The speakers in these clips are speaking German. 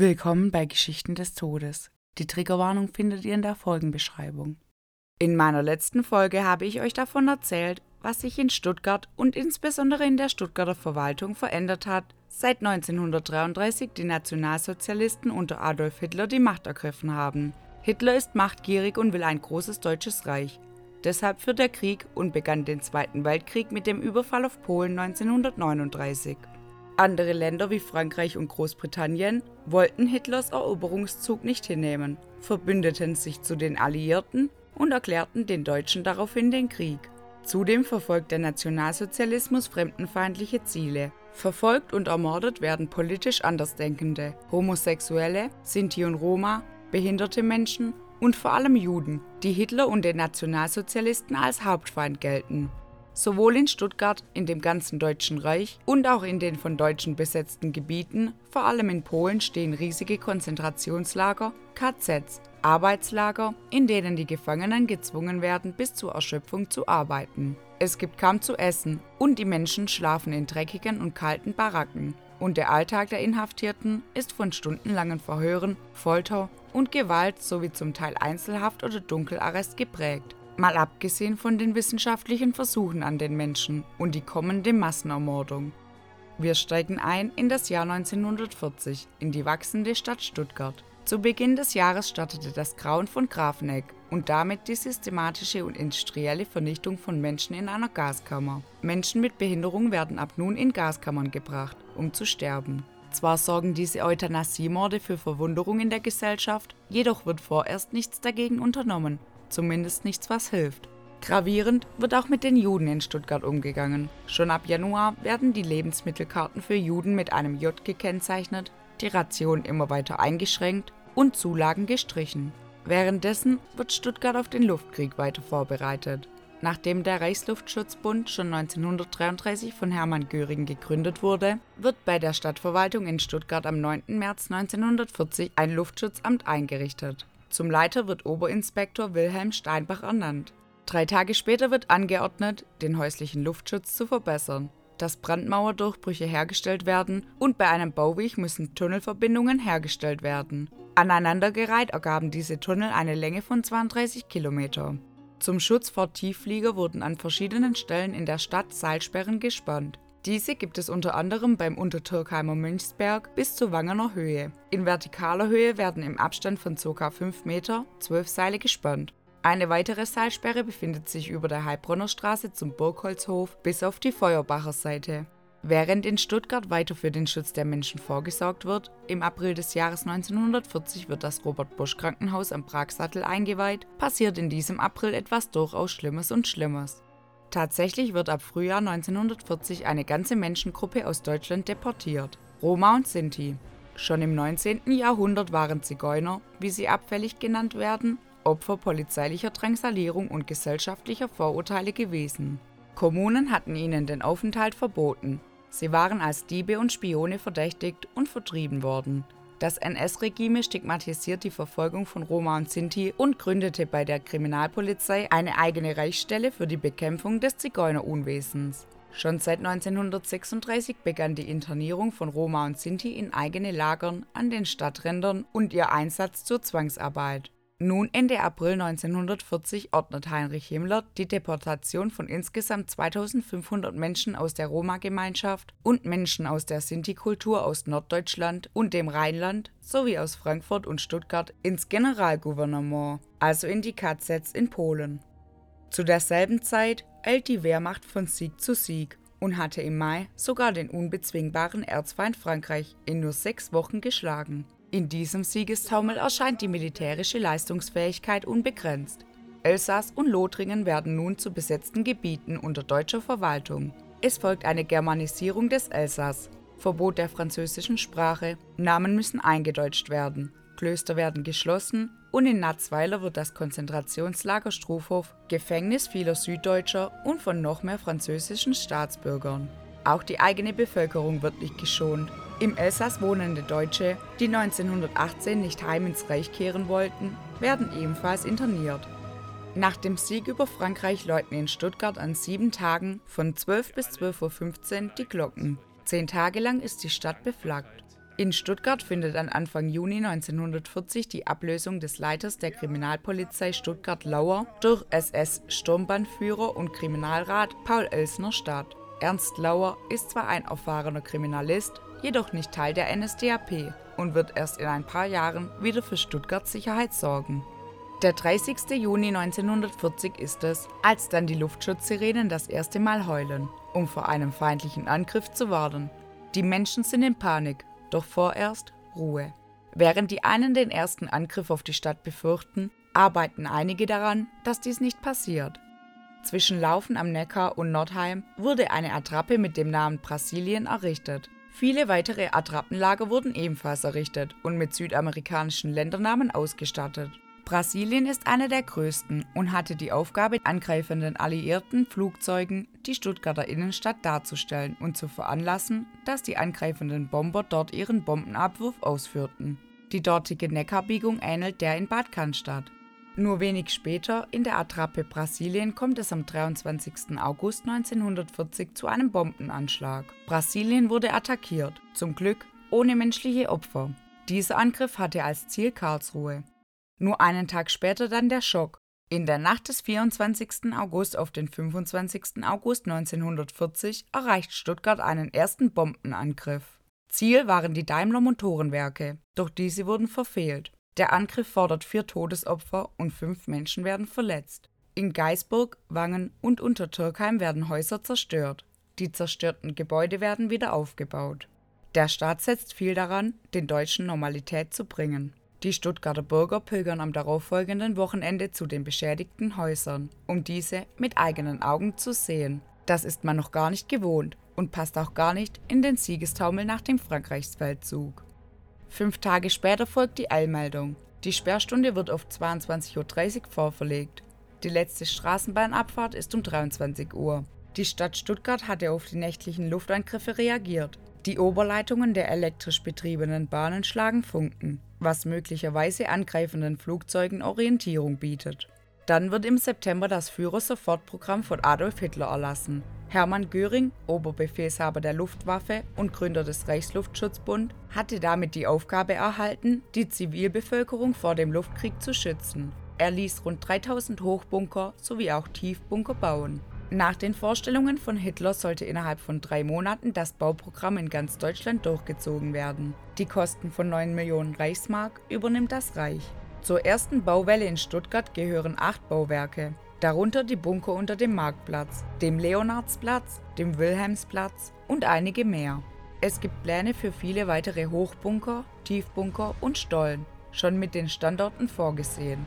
Willkommen bei Geschichten des Todes. Die Triggerwarnung findet ihr in der Folgenbeschreibung. In meiner letzten Folge habe ich euch davon erzählt, was sich in Stuttgart und insbesondere in der Stuttgarter Verwaltung verändert hat, seit 1933 die Nationalsozialisten unter Adolf Hitler die Macht ergriffen haben. Hitler ist machtgierig und will ein großes deutsches Reich. Deshalb führt er Krieg und begann den Zweiten Weltkrieg mit dem Überfall auf Polen 1939. Andere Länder wie Frankreich und Großbritannien wollten Hitlers Eroberungszug nicht hinnehmen, verbündeten sich zu den Alliierten und erklärten den Deutschen daraufhin den Krieg. Zudem verfolgt der Nationalsozialismus fremdenfeindliche Ziele. Verfolgt und ermordet werden politisch Andersdenkende, Homosexuelle, Sinti und Roma, behinderte Menschen und vor allem Juden, die Hitler und den Nationalsozialisten als Hauptfeind gelten. Sowohl in Stuttgart, in dem ganzen Deutschen Reich und auch in den von Deutschen besetzten Gebieten, vor allem in Polen, stehen riesige Konzentrationslager, KZs, Arbeitslager, in denen die Gefangenen gezwungen werden, bis zur Erschöpfung zu arbeiten. Es gibt kaum zu essen und die Menschen schlafen in dreckigen und kalten Baracken. Und der Alltag der Inhaftierten ist von stundenlangen Verhören, Folter und Gewalt sowie zum Teil Einzelhaft oder Dunkelarrest geprägt mal abgesehen von den wissenschaftlichen Versuchen an den Menschen und die kommende Massenermordung. Wir steigen ein in das Jahr 1940, in die wachsende Stadt Stuttgart. Zu Beginn des Jahres startete das Grauen von Grafenegg und damit die systematische und industrielle Vernichtung von Menschen in einer Gaskammer. Menschen mit Behinderung werden ab nun in Gaskammern gebracht, um zu sterben. Zwar sorgen diese Euthanasiemorde für Verwunderung in der Gesellschaft, jedoch wird vorerst nichts dagegen unternommen zumindest nichts, was hilft. Gravierend wird auch mit den Juden in Stuttgart umgegangen. Schon ab Januar werden die Lebensmittelkarten für Juden mit einem J gekennzeichnet, die Ration immer weiter eingeschränkt und Zulagen gestrichen. Währenddessen wird Stuttgart auf den Luftkrieg weiter vorbereitet. Nachdem der Reichsluftschutzbund schon 1933 von Hermann Göring gegründet wurde, wird bei der Stadtverwaltung in Stuttgart am 9. März 1940 ein Luftschutzamt eingerichtet. Zum Leiter wird Oberinspektor Wilhelm Steinbach ernannt. Drei Tage später wird angeordnet, den häuslichen Luftschutz zu verbessern, dass Brandmauerdurchbrüche hergestellt werden und bei einem Bauweg müssen Tunnelverbindungen hergestellt werden. Aneinandergereiht ergaben diese Tunnel eine Länge von 32 Kilometer. Zum Schutz vor Tiefflieger wurden an verschiedenen Stellen in der Stadt Seilsperren gespannt. Diese gibt es unter anderem beim Untertürkheimer Mönchsberg bis zur Wangener Höhe. In vertikaler Höhe werden im Abstand von ca. 5 Meter zwölf Seile gespannt. Eine weitere Seilsperre befindet sich über der Heilbronner Straße zum Burgholzhof bis auf die Feuerbacher Seite. Während in Stuttgart weiter für den Schutz der Menschen vorgesorgt wird, im April des Jahres 1940 wird das Robert Bosch Krankenhaus am Pragsattel eingeweiht, passiert in diesem April etwas durchaus Schlimmes und Schlimmes. Tatsächlich wird ab Frühjahr 1940 eine ganze Menschengruppe aus Deutschland deportiert, Roma und Sinti. Schon im 19. Jahrhundert waren Zigeuner, wie sie abfällig genannt werden, Opfer polizeilicher Drangsalierung und gesellschaftlicher Vorurteile gewesen. Kommunen hatten ihnen den Aufenthalt verboten. Sie waren als Diebe und Spione verdächtigt und vertrieben worden. Das NS-Regime stigmatisiert die Verfolgung von Roma und Sinti und gründete bei der Kriminalpolizei eine eigene Reichsstelle für die Bekämpfung des Zigeunerunwesens. Schon seit 1936 begann die Internierung von Roma und Sinti in eigene Lagern an den Stadträndern und ihr Einsatz zur Zwangsarbeit. Nun Ende April 1940 ordnet Heinrich Himmler die Deportation von insgesamt 2500 Menschen aus der Roma-Gemeinschaft und Menschen aus der Sinti-Kultur aus Norddeutschland und dem Rheinland sowie aus Frankfurt und Stuttgart ins Generalgouvernement, also in die KZs in Polen. Zu derselben Zeit eilt die Wehrmacht von Sieg zu Sieg und hatte im Mai sogar den unbezwingbaren Erzfeind Frankreich in nur sechs Wochen geschlagen. In diesem Siegestaumel erscheint die militärische Leistungsfähigkeit unbegrenzt. Elsass und Lothringen werden nun zu besetzten Gebieten unter deutscher Verwaltung. Es folgt eine Germanisierung des Elsass, Verbot der französischen Sprache, Namen müssen eingedeutscht werden, Klöster werden geschlossen und in Natzweiler wird das Konzentrationslager Strufhof Gefängnis vieler Süddeutscher und von noch mehr französischen Staatsbürgern. Auch die eigene Bevölkerung wird nicht geschont. Im Elsass wohnende Deutsche, die 1918 nicht heim ins Reich kehren wollten, werden ebenfalls interniert. Nach dem Sieg über Frankreich läuten in Stuttgart an sieben Tagen von 12 bis 12.15 Uhr die Glocken. Zehn Tage lang ist die Stadt beflaggt. In Stuttgart findet an Anfang Juni 1940 die Ablösung des Leiters der Kriminalpolizei Stuttgart-Lauer durch SS-Sturmbannführer und Kriminalrat Paul Elsner statt. Ernst Lauer ist zwar ein erfahrener Kriminalist, jedoch nicht Teil der NSDAP und wird erst in ein paar Jahren wieder für Stuttgarts Sicherheit sorgen. Der 30. Juni 1940 ist es, als dann die Luftschutzsirenen das erste Mal heulen, um vor einem feindlichen Angriff zu warnen. Die Menschen sind in Panik doch vorerst Ruhe. Während die einen den ersten Angriff auf die Stadt befürchten, arbeiten einige daran, dass dies nicht passiert. Zwischen Laufen am Neckar und Nordheim wurde eine Attrappe mit dem Namen Brasilien errichtet. Viele weitere Attrappenlager wurden ebenfalls errichtet und mit südamerikanischen Ländernamen ausgestattet. Brasilien ist einer der größten und hatte die Aufgabe, angreifenden alliierten Flugzeugen die Stuttgarter Innenstadt darzustellen und zu veranlassen, dass die angreifenden Bomber dort ihren Bombenabwurf ausführten. Die dortige Neckarbiegung ähnelt der in Bad Cannstatt. Nur wenig später, in der Attrappe Brasilien, kommt es am 23. August 1940 zu einem Bombenanschlag. Brasilien wurde attackiert, zum Glück ohne menschliche Opfer. Dieser Angriff hatte als Ziel Karlsruhe. Nur einen Tag später dann der Schock. In der Nacht des 24. August auf den 25. August 1940 erreicht Stuttgart einen ersten Bombenangriff. Ziel waren die Daimler Motorenwerke, doch diese wurden verfehlt. Der Angriff fordert vier Todesopfer und fünf Menschen werden verletzt. In Geisburg, Wangen und Untertürkheim werden Häuser zerstört. Die zerstörten Gebäude werden wieder aufgebaut. Der Staat setzt viel daran, den Deutschen Normalität zu bringen. Die Stuttgarter Bürger pilgern am darauffolgenden Wochenende zu den beschädigten Häusern, um diese mit eigenen Augen zu sehen. Das ist man noch gar nicht gewohnt und passt auch gar nicht in den Siegestaumel nach dem Frankreichsfeldzug. Fünf Tage später folgt die Eilmeldung. Die Sperrstunde wird auf 22.30 Uhr vorverlegt. Die letzte Straßenbahnabfahrt ist um 23 Uhr. Die Stadt Stuttgart hatte auf die nächtlichen Luftangriffe reagiert. Die Oberleitungen der elektrisch betriebenen Bahnen schlagen Funken was möglicherweise angreifenden Flugzeugen Orientierung bietet. Dann wird im September das Führer-Sofortprogramm von Adolf Hitler erlassen. Hermann Göring, Oberbefehlshaber der Luftwaffe und Gründer des Reichsluftschutzbund, hatte damit die Aufgabe erhalten, die Zivilbevölkerung vor dem Luftkrieg zu schützen. Er ließ rund 3000 Hochbunker sowie auch Tiefbunker bauen. Nach den Vorstellungen von Hitler sollte innerhalb von drei Monaten das Bauprogramm in ganz Deutschland durchgezogen werden. Die Kosten von 9 Millionen Reichsmark übernimmt das Reich. Zur ersten Bauwelle in Stuttgart gehören acht Bauwerke, darunter die Bunker unter dem Marktplatz, dem Leonardsplatz, dem Wilhelmsplatz und einige mehr. Es gibt Pläne für viele weitere Hochbunker, Tiefbunker und Stollen, schon mit den Standorten vorgesehen.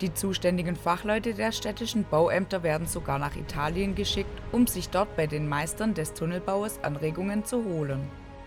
Die zuständigen Fachleute der städtischen Bauämter werden sogar nach Italien geschickt, um sich dort bei den Meistern des Tunnelbaues Anregungen zu holen.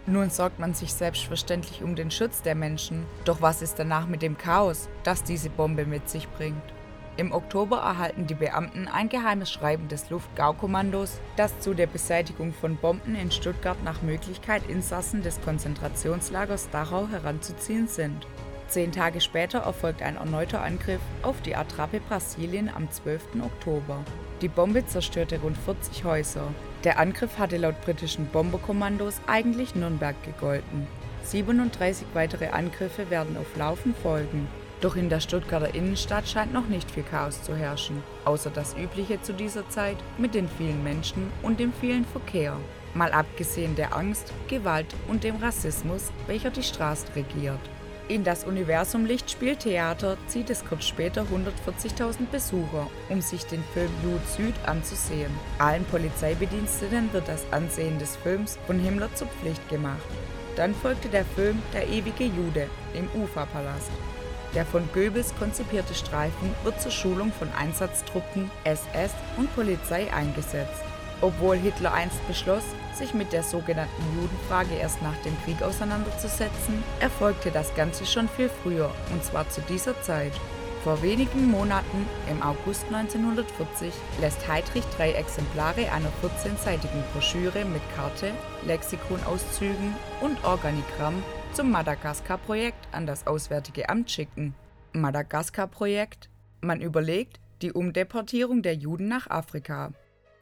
Nun sorgt man sich selbstverständlich um den Schutz der Menschen, doch was ist danach mit dem Chaos, das diese Bombe mit sich bringt? Im Oktober erhalten die Beamten ein geheimes Schreiben des Luftgaukommandos, das zu der Beseitigung von Bomben in Stuttgart nach Möglichkeit Insassen des Konzentrationslagers Dachau heranzuziehen sind. Zehn Tage später erfolgt ein erneuter Angriff auf die Attrappe Brasilien am 12. Oktober. Die Bombe zerstörte rund 40 Häuser. Der Angriff hatte laut britischen Bomberkommandos eigentlich Nürnberg gegolten. 37 weitere Angriffe werden auf Laufen folgen. Doch in der Stuttgarter Innenstadt scheint noch nicht viel Chaos zu herrschen, außer das Übliche zu dieser Zeit mit den vielen Menschen und dem vielen Verkehr. Mal abgesehen der Angst, Gewalt und dem Rassismus, welcher die Straße regiert. In das Universum Lichtspieltheater zieht es kurz später 140.000 Besucher, um sich den Film Jud Süd anzusehen. Allen Polizeibediensteten wird das Ansehen des Films von Himmler zur Pflicht gemacht. Dann folgte der Film Der ewige Jude im Ufa-Palast. Der von Goebbels konzipierte Streifen wird zur Schulung von Einsatztruppen, SS und Polizei eingesetzt. Obwohl Hitler einst beschloss, sich mit der sogenannten Judenfrage erst nach dem Krieg auseinanderzusetzen, erfolgte das Ganze schon viel früher, und zwar zu dieser Zeit. Vor wenigen Monaten, im August 1940, lässt Heydrich drei Exemplare einer 14-seitigen Broschüre mit Karte, Lexikonauszügen und Organigramm zum Madagaskar-Projekt an das Auswärtige Amt schicken. Madagaskar-Projekt? Man überlegt die Umdeportierung der Juden nach Afrika.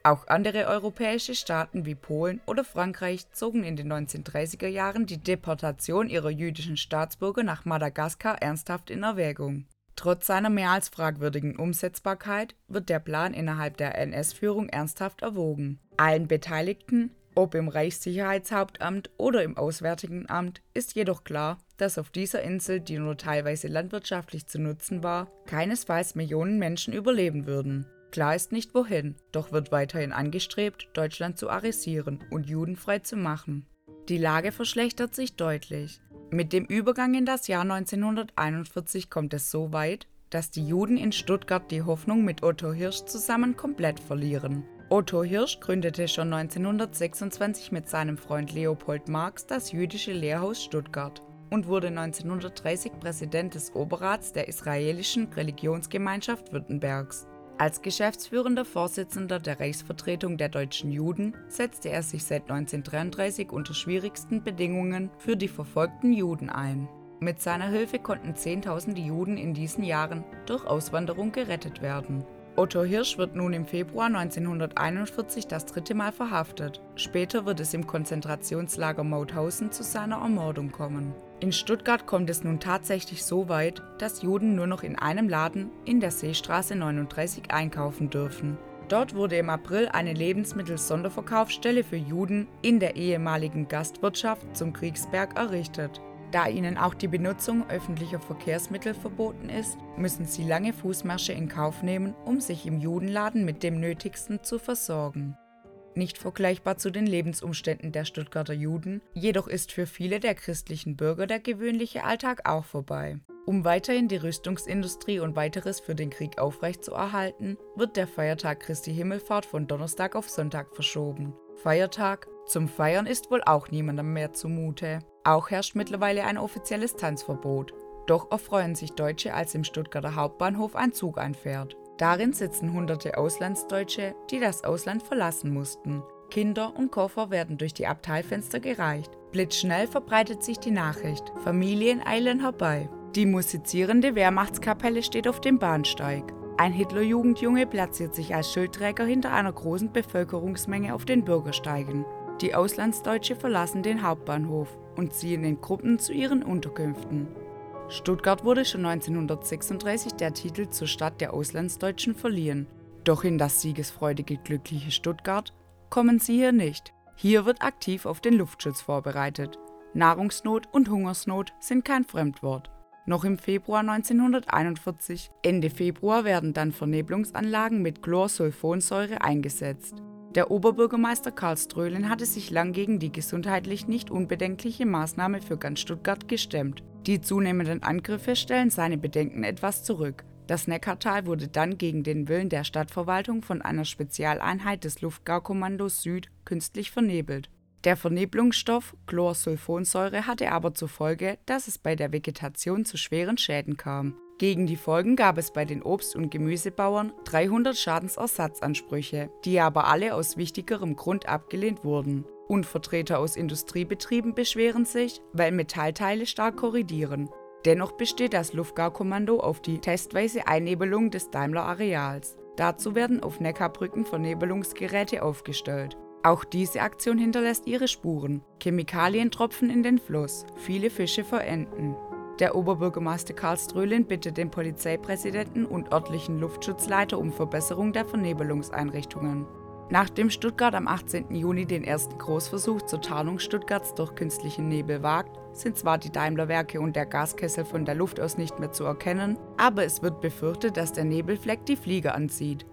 Auch andere europäische Staaten wie Polen oder Frankreich zogen in den 1930er Jahren die Deportation ihrer jüdischen Staatsbürger nach Madagaskar ernsthaft in Erwägung. Trotz seiner mehr als fragwürdigen Umsetzbarkeit wird der Plan innerhalb der NS-Führung ernsthaft erwogen. Allen Beteiligten, ob im Reichssicherheitshauptamt oder im Auswärtigen Amt, ist jedoch klar, dass auf dieser Insel, die nur teilweise landwirtschaftlich zu nutzen war, keinesfalls Millionen Menschen überleben würden. Klar ist nicht wohin, doch wird weiterhin angestrebt, Deutschland zu arisieren und judenfrei zu machen. Die Lage verschlechtert sich deutlich. Mit dem Übergang in das Jahr 1941 kommt es so weit, dass die Juden in Stuttgart die Hoffnung mit Otto Hirsch zusammen komplett verlieren. Otto Hirsch gründete schon 1926 mit seinem Freund Leopold Marx das Jüdische Lehrhaus Stuttgart und wurde 1930 Präsident des Oberrats der israelischen Religionsgemeinschaft Württembergs. Als geschäftsführender Vorsitzender der Reichsvertretung der deutschen Juden setzte er sich seit 1933 unter schwierigsten Bedingungen für die verfolgten Juden ein. Mit seiner Hilfe konnten Zehntausende Juden in diesen Jahren durch Auswanderung gerettet werden. Otto Hirsch wird nun im Februar 1941 das dritte Mal verhaftet. Später wird es im Konzentrationslager Mauthausen zu seiner Ermordung kommen. In Stuttgart kommt es nun tatsächlich so weit, dass Juden nur noch in einem Laden in der Seestraße 39 einkaufen dürfen. Dort wurde im April eine Lebensmittelsonderverkaufsstelle für Juden in der ehemaligen Gastwirtschaft zum Kriegsberg errichtet. Da ihnen auch die Benutzung öffentlicher Verkehrsmittel verboten ist, müssen sie lange Fußmärsche in Kauf nehmen, um sich im Judenladen mit dem Nötigsten zu versorgen nicht vergleichbar zu den Lebensumständen der Stuttgarter Juden, jedoch ist für viele der christlichen Bürger der gewöhnliche Alltag auch vorbei. Um weiterhin die Rüstungsindustrie und weiteres für den Krieg aufrechtzuerhalten, wird der Feiertag Christi Himmelfahrt von Donnerstag auf Sonntag verschoben. Feiertag, zum Feiern ist wohl auch niemandem mehr zumute. Auch herrscht mittlerweile ein offizielles Tanzverbot. Doch erfreuen sich Deutsche, als im Stuttgarter Hauptbahnhof ein Zug einfährt. Darin sitzen hunderte Auslandsdeutsche, die das Ausland verlassen mussten. Kinder und Koffer werden durch die Abteilfenster gereicht. Blitzschnell verbreitet sich die Nachricht. Familien eilen herbei. Die musizierende Wehrmachtskapelle steht auf dem Bahnsteig. Ein Hitlerjugendjunge platziert sich als Schildträger hinter einer großen Bevölkerungsmenge auf den Bürgersteigen. Die Auslandsdeutsche verlassen den Hauptbahnhof und ziehen in Gruppen zu ihren Unterkünften. Stuttgart wurde schon 1936 der Titel zur Stadt der Auslandsdeutschen verliehen. Doch in das siegesfreudige, glückliche Stuttgart kommen sie hier nicht. Hier wird aktiv auf den Luftschutz vorbereitet. Nahrungsnot und Hungersnot sind kein Fremdwort. Noch im Februar 1941, Ende Februar werden dann Vernebelungsanlagen mit Chlorsulfonsäure eingesetzt. Der Oberbürgermeister Karl Ströhlen hatte sich lang gegen die gesundheitlich nicht unbedenkliche Maßnahme für ganz Stuttgart gestemmt. Die zunehmenden Angriffe stellen seine Bedenken etwas zurück. Das Neckartal wurde dann gegen den Willen der Stadtverwaltung von einer Spezialeinheit des Luftgaukommandos Süd künstlich vernebelt. Der Vernebelungsstoff Chlorsulfonsäure hatte aber zur Folge, dass es bei der Vegetation zu schweren Schäden kam. Gegen die Folgen gab es bei den Obst- und Gemüsebauern 300 Schadensersatzansprüche, die aber alle aus wichtigerem Grund abgelehnt wurden. Und Vertreter aus Industriebetrieben beschweren sich, weil Metallteile stark korridieren. Dennoch besteht das Luftgaukommando auf die testweise Einnebelung des Daimler-Areals. Dazu werden auf Neckarbrücken Vernebelungsgeräte aufgestellt. Auch diese Aktion hinterlässt ihre Spuren. Chemikalien tropfen in den Fluss, viele Fische verenden. Der Oberbürgermeister Karl Ströhlin bittet den Polizeipräsidenten und örtlichen Luftschutzleiter um Verbesserung der Vernebelungseinrichtungen. Nachdem Stuttgart am 18. Juni den ersten Großversuch zur Tarnung Stuttgarts durch künstlichen Nebel wagt, sind zwar die Daimlerwerke und der Gaskessel von der Luft aus nicht mehr zu erkennen, aber es wird befürchtet, dass der Nebelfleck die Flieger anzieht.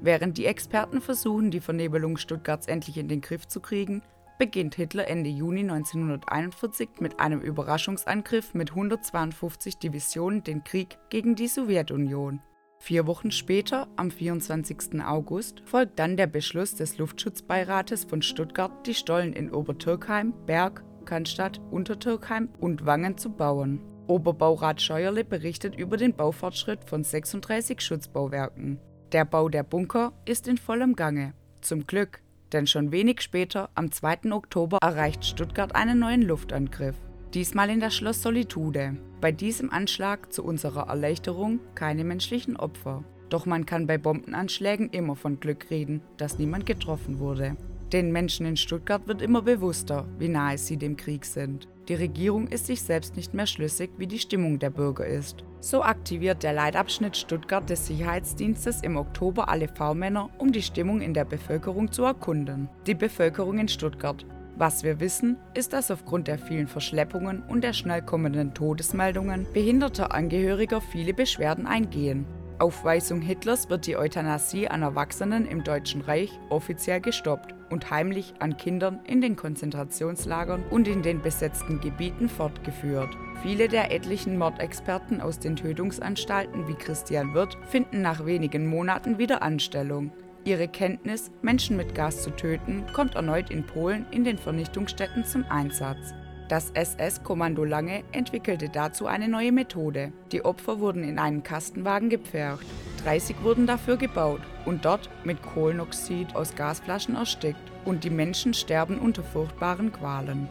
Während die Experten versuchen, die Vernebelung Stuttgarts endlich in den Griff zu kriegen, beginnt Hitler Ende Juni 1941 mit einem Überraschungsangriff mit 152 Divisionen den Krieg gegen die Sowjetunion. Vier Wochen später, am 24. August, folgt dann der Beschluss des Luftschutzbeirates von Stuttgart, die Stollen in Obertürkheim, Berg, Cannstatt, Untertürkheim und Wangen zu bauen. Oberbaurat Scheuerle berichtet über den Baufortschritt von 36 Schutzbauwerken. Der Bau der Bunker ist in vollem Gange. Zum Glück, denn schon wenig später, am 2. Oktober, erreicht Stuttgart einen neuen Luftangriff. Diesmal in das Schloss Solitude. Bei diesem Anschlag zu unserer Erleichterung keine menschlichen Opfer. Doch man kann bei Bombenanschlägen immer von Glück reden, dass niemand getroffen wurde. Den Menschen in Stuttgart wird immer bewusster, wie nahe sie dem Krieg sind. Die Regierung ist sich selbst nicht mehr schlüssig, wie die Stimmung der Bürger ist. So aktiviert der Leitabschnitt Stuttgart des Sicherheitsdienstes im Oktober alle V-Männer, um die Stimmung in der Bevölkerung zu erkunden. Die Bevölkerung in Stuttgart. Was wir wissen, ist, dass aufgrund der vielen Verschleppungen und der schnell kommenden Todesmeldungen behinderter Angehöriger viele Beschwerden eingehen. Auf Weisung Hitlers wird die Euthanasie an Erwachsenen im Deutschen Reich offiziell gestoppt und heimlich an Kindern in den Konzentrationslagern und in den besetzten Gebieten fortgeführt. Viele der etlichen Mordexperten aus den Tötungsanstalten wie Christian Wirth finden nach wenigen Monaten wieder Anstellung. Ihre Kenntnis, Menschen mit Gas zu töten, kommt erneut in Polen in den Vernichtungsstätten zum Einsatz. Das SS-Kommando Lange entwickelte dazu eine neue Methode. Die Opfer wurden in einen Kastenwagen gepfercht. 30 wurden dafür gebaut und dort mit Kohlenoxid aus Gasflaschen erstickt und die Menschen sterben unter furchtbaren Qualen.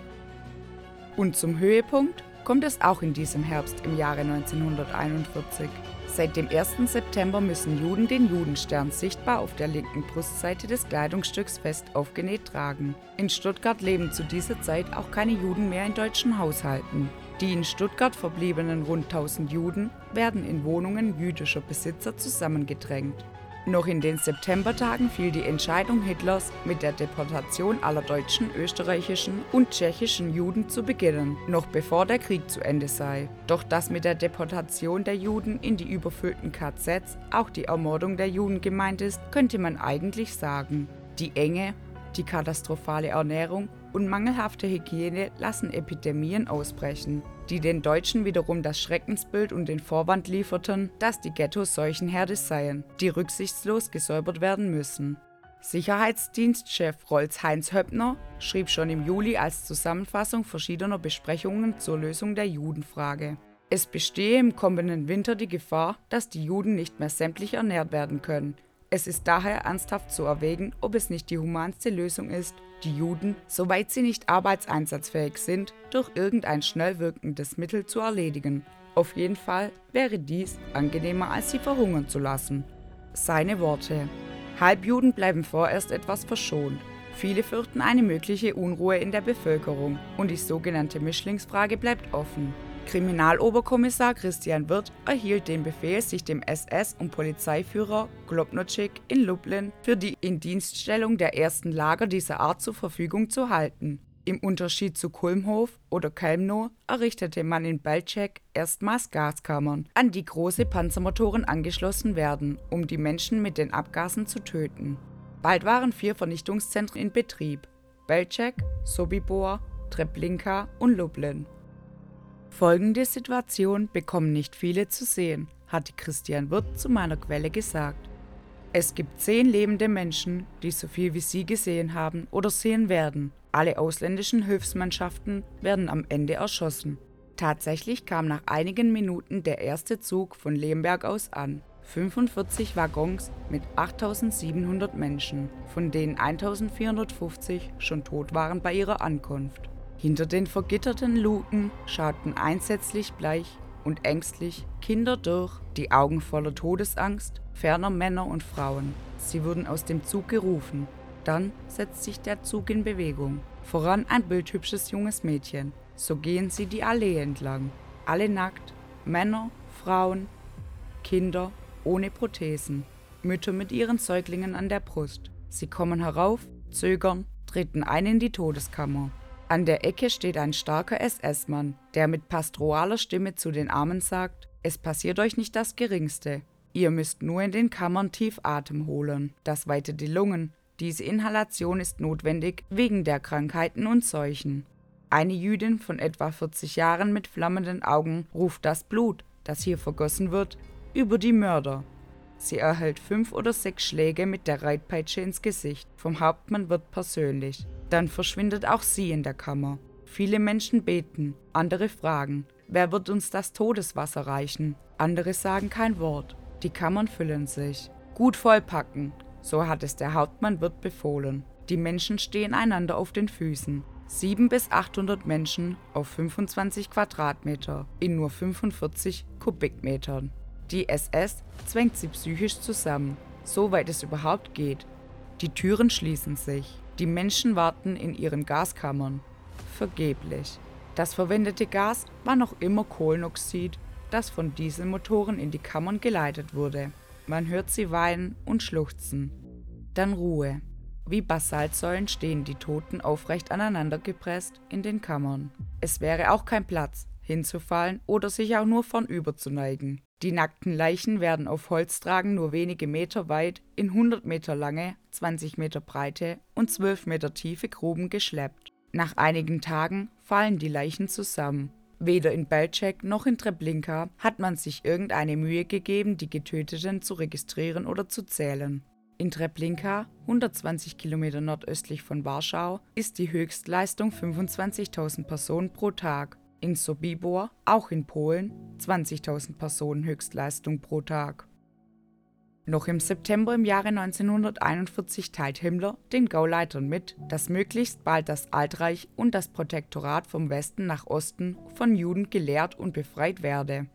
Und zum Höhepunkt kommt es auch in diesem Herbst im Jahre 1941. Seit dem 1. September müssen Juden den Judenstern sichtbar auf der linken Brustseite des Kleidungsstücks fest aufgenäht tragen. In Stuttgart leben zu dieser Zeit auch keine Juden mehr in deutschen Haushalten. Die in Stuttgart verbliebenen rund 1000 Juden werden in Wohnungen jüdischer Besitzer zusammengedrängt. Noch in den Septembertagen fiel die Entscheidung Hitlers, mit der Deportation aller deutschen, österreichischen und tschechischen Juden zu beginnen, noch bevor der Krieg zu Ende sei. Doch dass mit der Deportation der Juden in die überfüllten KZs auch die Ermordung der Juden gemeint ist, könnte man eigentlich sagen. Die Enge, die katastrophale Ernährung und mangelhafte Hygiene lassen Epidemien ausbrechen, die den Deutschen wiederum das Schreckensbild und den Vorwand lieferten, dass die Ghettos Seuchenherde seien, die rücksichtslos gesäubert werden müssen. Sicherheitsdienstchef Rolls-Heinz Höppner schrieb schon im Juli als Zusammenfassung verschiedener Besprechungen zur Lösung der Judenfrage. Es bestehe im kommenden Winter die Gefahr, dass die Juden nicht mehr sämtlich ernährt werden können, es ist daher ernsthaft zu erwägen, ob es nicht die humanste Lösung ist, die Juden, soweit sie nicht arbeitseinsatzfähig sind, durch irgendein schnell wirkendes Mittel zu erledigen. Auf jeden Fall wäre dies angenehmer, als sie verhungern zu lassen. Seine Worte. Halbjuden bleiben vorerst etwas verschont. Viele fürchten eine mögliche Unruhe in der Bevölkerung und die sogenannte Mischlingsfrage bleibt offen. Kriminaloberkommissar Christian Wirth erhielt den Befehl, sich dem SS- und Polizeiführer Globnocik in Lublin für die Indienststellung der ersten Lager dieser Art zur Verfügung zu halten. Im Unterschied zu Kulmhof oder Kelmno errichtete man in Belzec erstmals Gaskammern, an die große Panzermotoren angeschlossen werden, um die Menschen mit den Abgasen zu töten. Bald waren vier Vernichtungszentren in Betrieb: Belzec, Sobibor, Treblinka und Lublin. Folgende Situation bekommen nicht viele zu sehen, hatte Christian Wirth zu meiner Quelle gesagt. Es gibt zehn lebende Menschen, die so viel wie Sie gesehen haben oder sehen werden. Alle ausländischen Hilfsmannschaften werden am Ende erschossen. Tatsächlich kam nach einigen Minuten der erste Zug von Lemberg aus an. 45 Waggons mit 8700 Menschen, von denen 1450 schon tot waren bei ihrer Ankunft. Hinter den vergitterten Luken schauten einsätzlich bleich und ängstlich Kinder durch, die Augen voller Todesangst, ferner Männer und Frauen. Sie wurden aus dem Zug gerufen. Dann setzt sich der Zug in Bewegung. Voran ein bildhübsches junges Mädchen. So gehen sie die Allee entlang. Alle nackt, Männer, Frauen, Kinder ohne Prothesen, Mütter mit ihren Säuglingen an der Brust. Sie kommen herauf, zögern, treten ein in die Todeskammer. An der Ecke steht ein starker SS-Mann, der mit pastroraler Stimme zu den Armen sagt, es passiert euch nicht das Geringste. Ihr müsst nur in den Kammern tief Atem holen. Das weitet die Lungen. Diese Inhalation ist notwendig wegen der Krankheiten und Seuchen. Eine Jüdin von etwa 40 Jahren mit flammenden Augen ruft das Blut, das hier vergossen wird, über die Mörder. Sie erhält fünf oder sechs Schläge mit der Reitpeitsche ins Gesicht. Vom Hauptmann wird persönlich. Dann verschwindet auch sie in der Kammer. Viele Menschen beten, andere fragen, wer wird uns das Todeswasser reichen? Andere sagen kein Wort. Die Kammern füllen sich. Gut vollpacken, so hat es der Hauptmann Wirt befohlen. Die Menschen stehen einander auf den Füßen. 7 bis 800 Menschen auf 25 Quadratmeter in nur 45 Kubikmetern. Die SS zwängt sie psychisch zusammen, soweit es überhaupt geht. Die Türen schließen sich. Die Menschen warten in ihren Gaskammern. Vergeblich. Das verwendete Gas war noch immer Kohlenoxid, das von Dieselmotoren in die Kammern geleitet wurde. Man hört sie weinen und schluchzen. Dann Ruhe. Wie Basaltsäulen stehen die Toten aufrecht aneinandergepresst in den Kammern. Es wäre auch kein Platz, hinzufallen oder sich auch nur vornüber zu neigen. Die nackten Leichen werden auf Holztragen nur wenige Meter weit in 100 Meter lange, 20 Meter breite und 12 Meter tiefe Gruben geschleppt. Nach einigen Tagen fallen die Leichen zusammen. Weder in Belcek noch in Treblinka hat man sich irgendeine Mühe gegeben, die Getöteten zu registrieren oder zu zählen. In Treblinka, 120 Kilometer nordöstlich von Warschau, ist die Höchstleistung 25.000 Personen pro Tag in Sobibor, auch in Polen, 20.000 Personen Höchstleistung pro Tag. Noch im September im Jahre 1941 teilt Himmler den Gauleitern mit, dass möglichst bald das Altreich und das Protektorat vom Westen nach Osten von Juden gelehrt und befreit werde.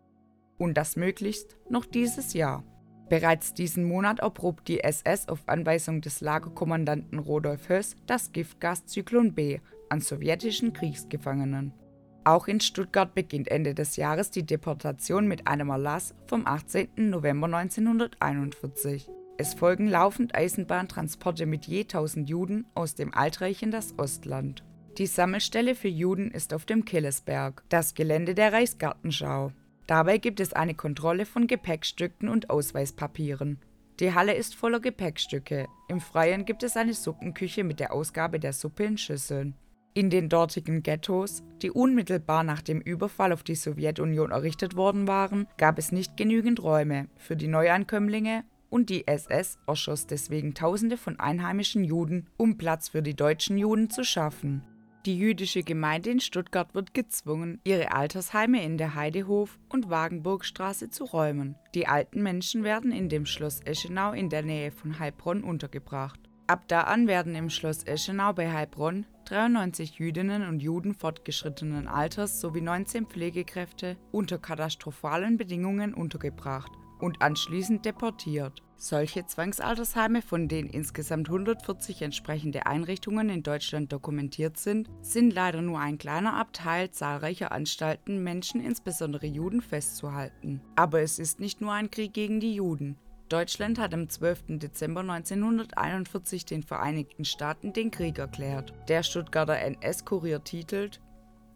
Und das möglichst noch dieses Jahr. Bereits diesen Monat erprobt die SS auf Anweisung des Lagerkommandanten Rodolf Höss das Giftgas Zyklon B an sowjetischen Kriegsgefangenen. Auch in Stuttgart beginnt Ende des Jahres die Deportation mit einem Erlass vom 18. November 1941. Es folgen laufend Eisenbahntransporte mit je 1000 Juden aus dem Altreich in das Ostland. Die Sammelstelle für Juden ist auf dem Killesberg, das Gelände der Reichsgartenschau. Dabei gibt es eine Kontrolle von Gepäckstücken und Ausweispapieren. Die Halle ist voller Gepäckstücke. Im Freien gibt es eine Suppenküche mit der Ausgabe der Suppe in Schüsseln. In den dortigen Ghettos, die unmittelbar nach dem Überfall auf die Sowjetunion errichtet worden waren, gab es nicht genügend Räume für die Neuankömmlinge und die SS erschoss deswegen Tausende von einheimischen Juden, um Platz für die deutschen Juden zu schaffen. Die jüdische Gemeinde in Stuttgart wird gezwungen, ihre Altersheime in der Heidehof- und Wagenburgstraße zu räumen. Die alten Menschen werden in dem Schloss Eschenau in der Nähe von Heilbronn untergebracht. Ab da an werden im Schloss Eschenau bei Heilbronn 93 Jüdinnen und Juden fortgeschrittenen Alters sowie 19 Pflegekräfte unter katastrophalen Bedingungen untergebracht und anschließend deportiert. Solche Zwangsaltersheime, von denen insgesamt 140 entsprechende Einrichtungen in Deutschland dokumentiert sind, sind leider nur ein kleiner Abteil zahlreicher Anstalten, Menschen, insbesondere Juden, festzuhalten. Aber es ist nicht nur ein Krieg gegen die Juden. Deutschland hat am 12. Dezember 1941 den Vereinigten Staaten den Krieg erklärt. Der Stuttgarter NS-Kurier titelt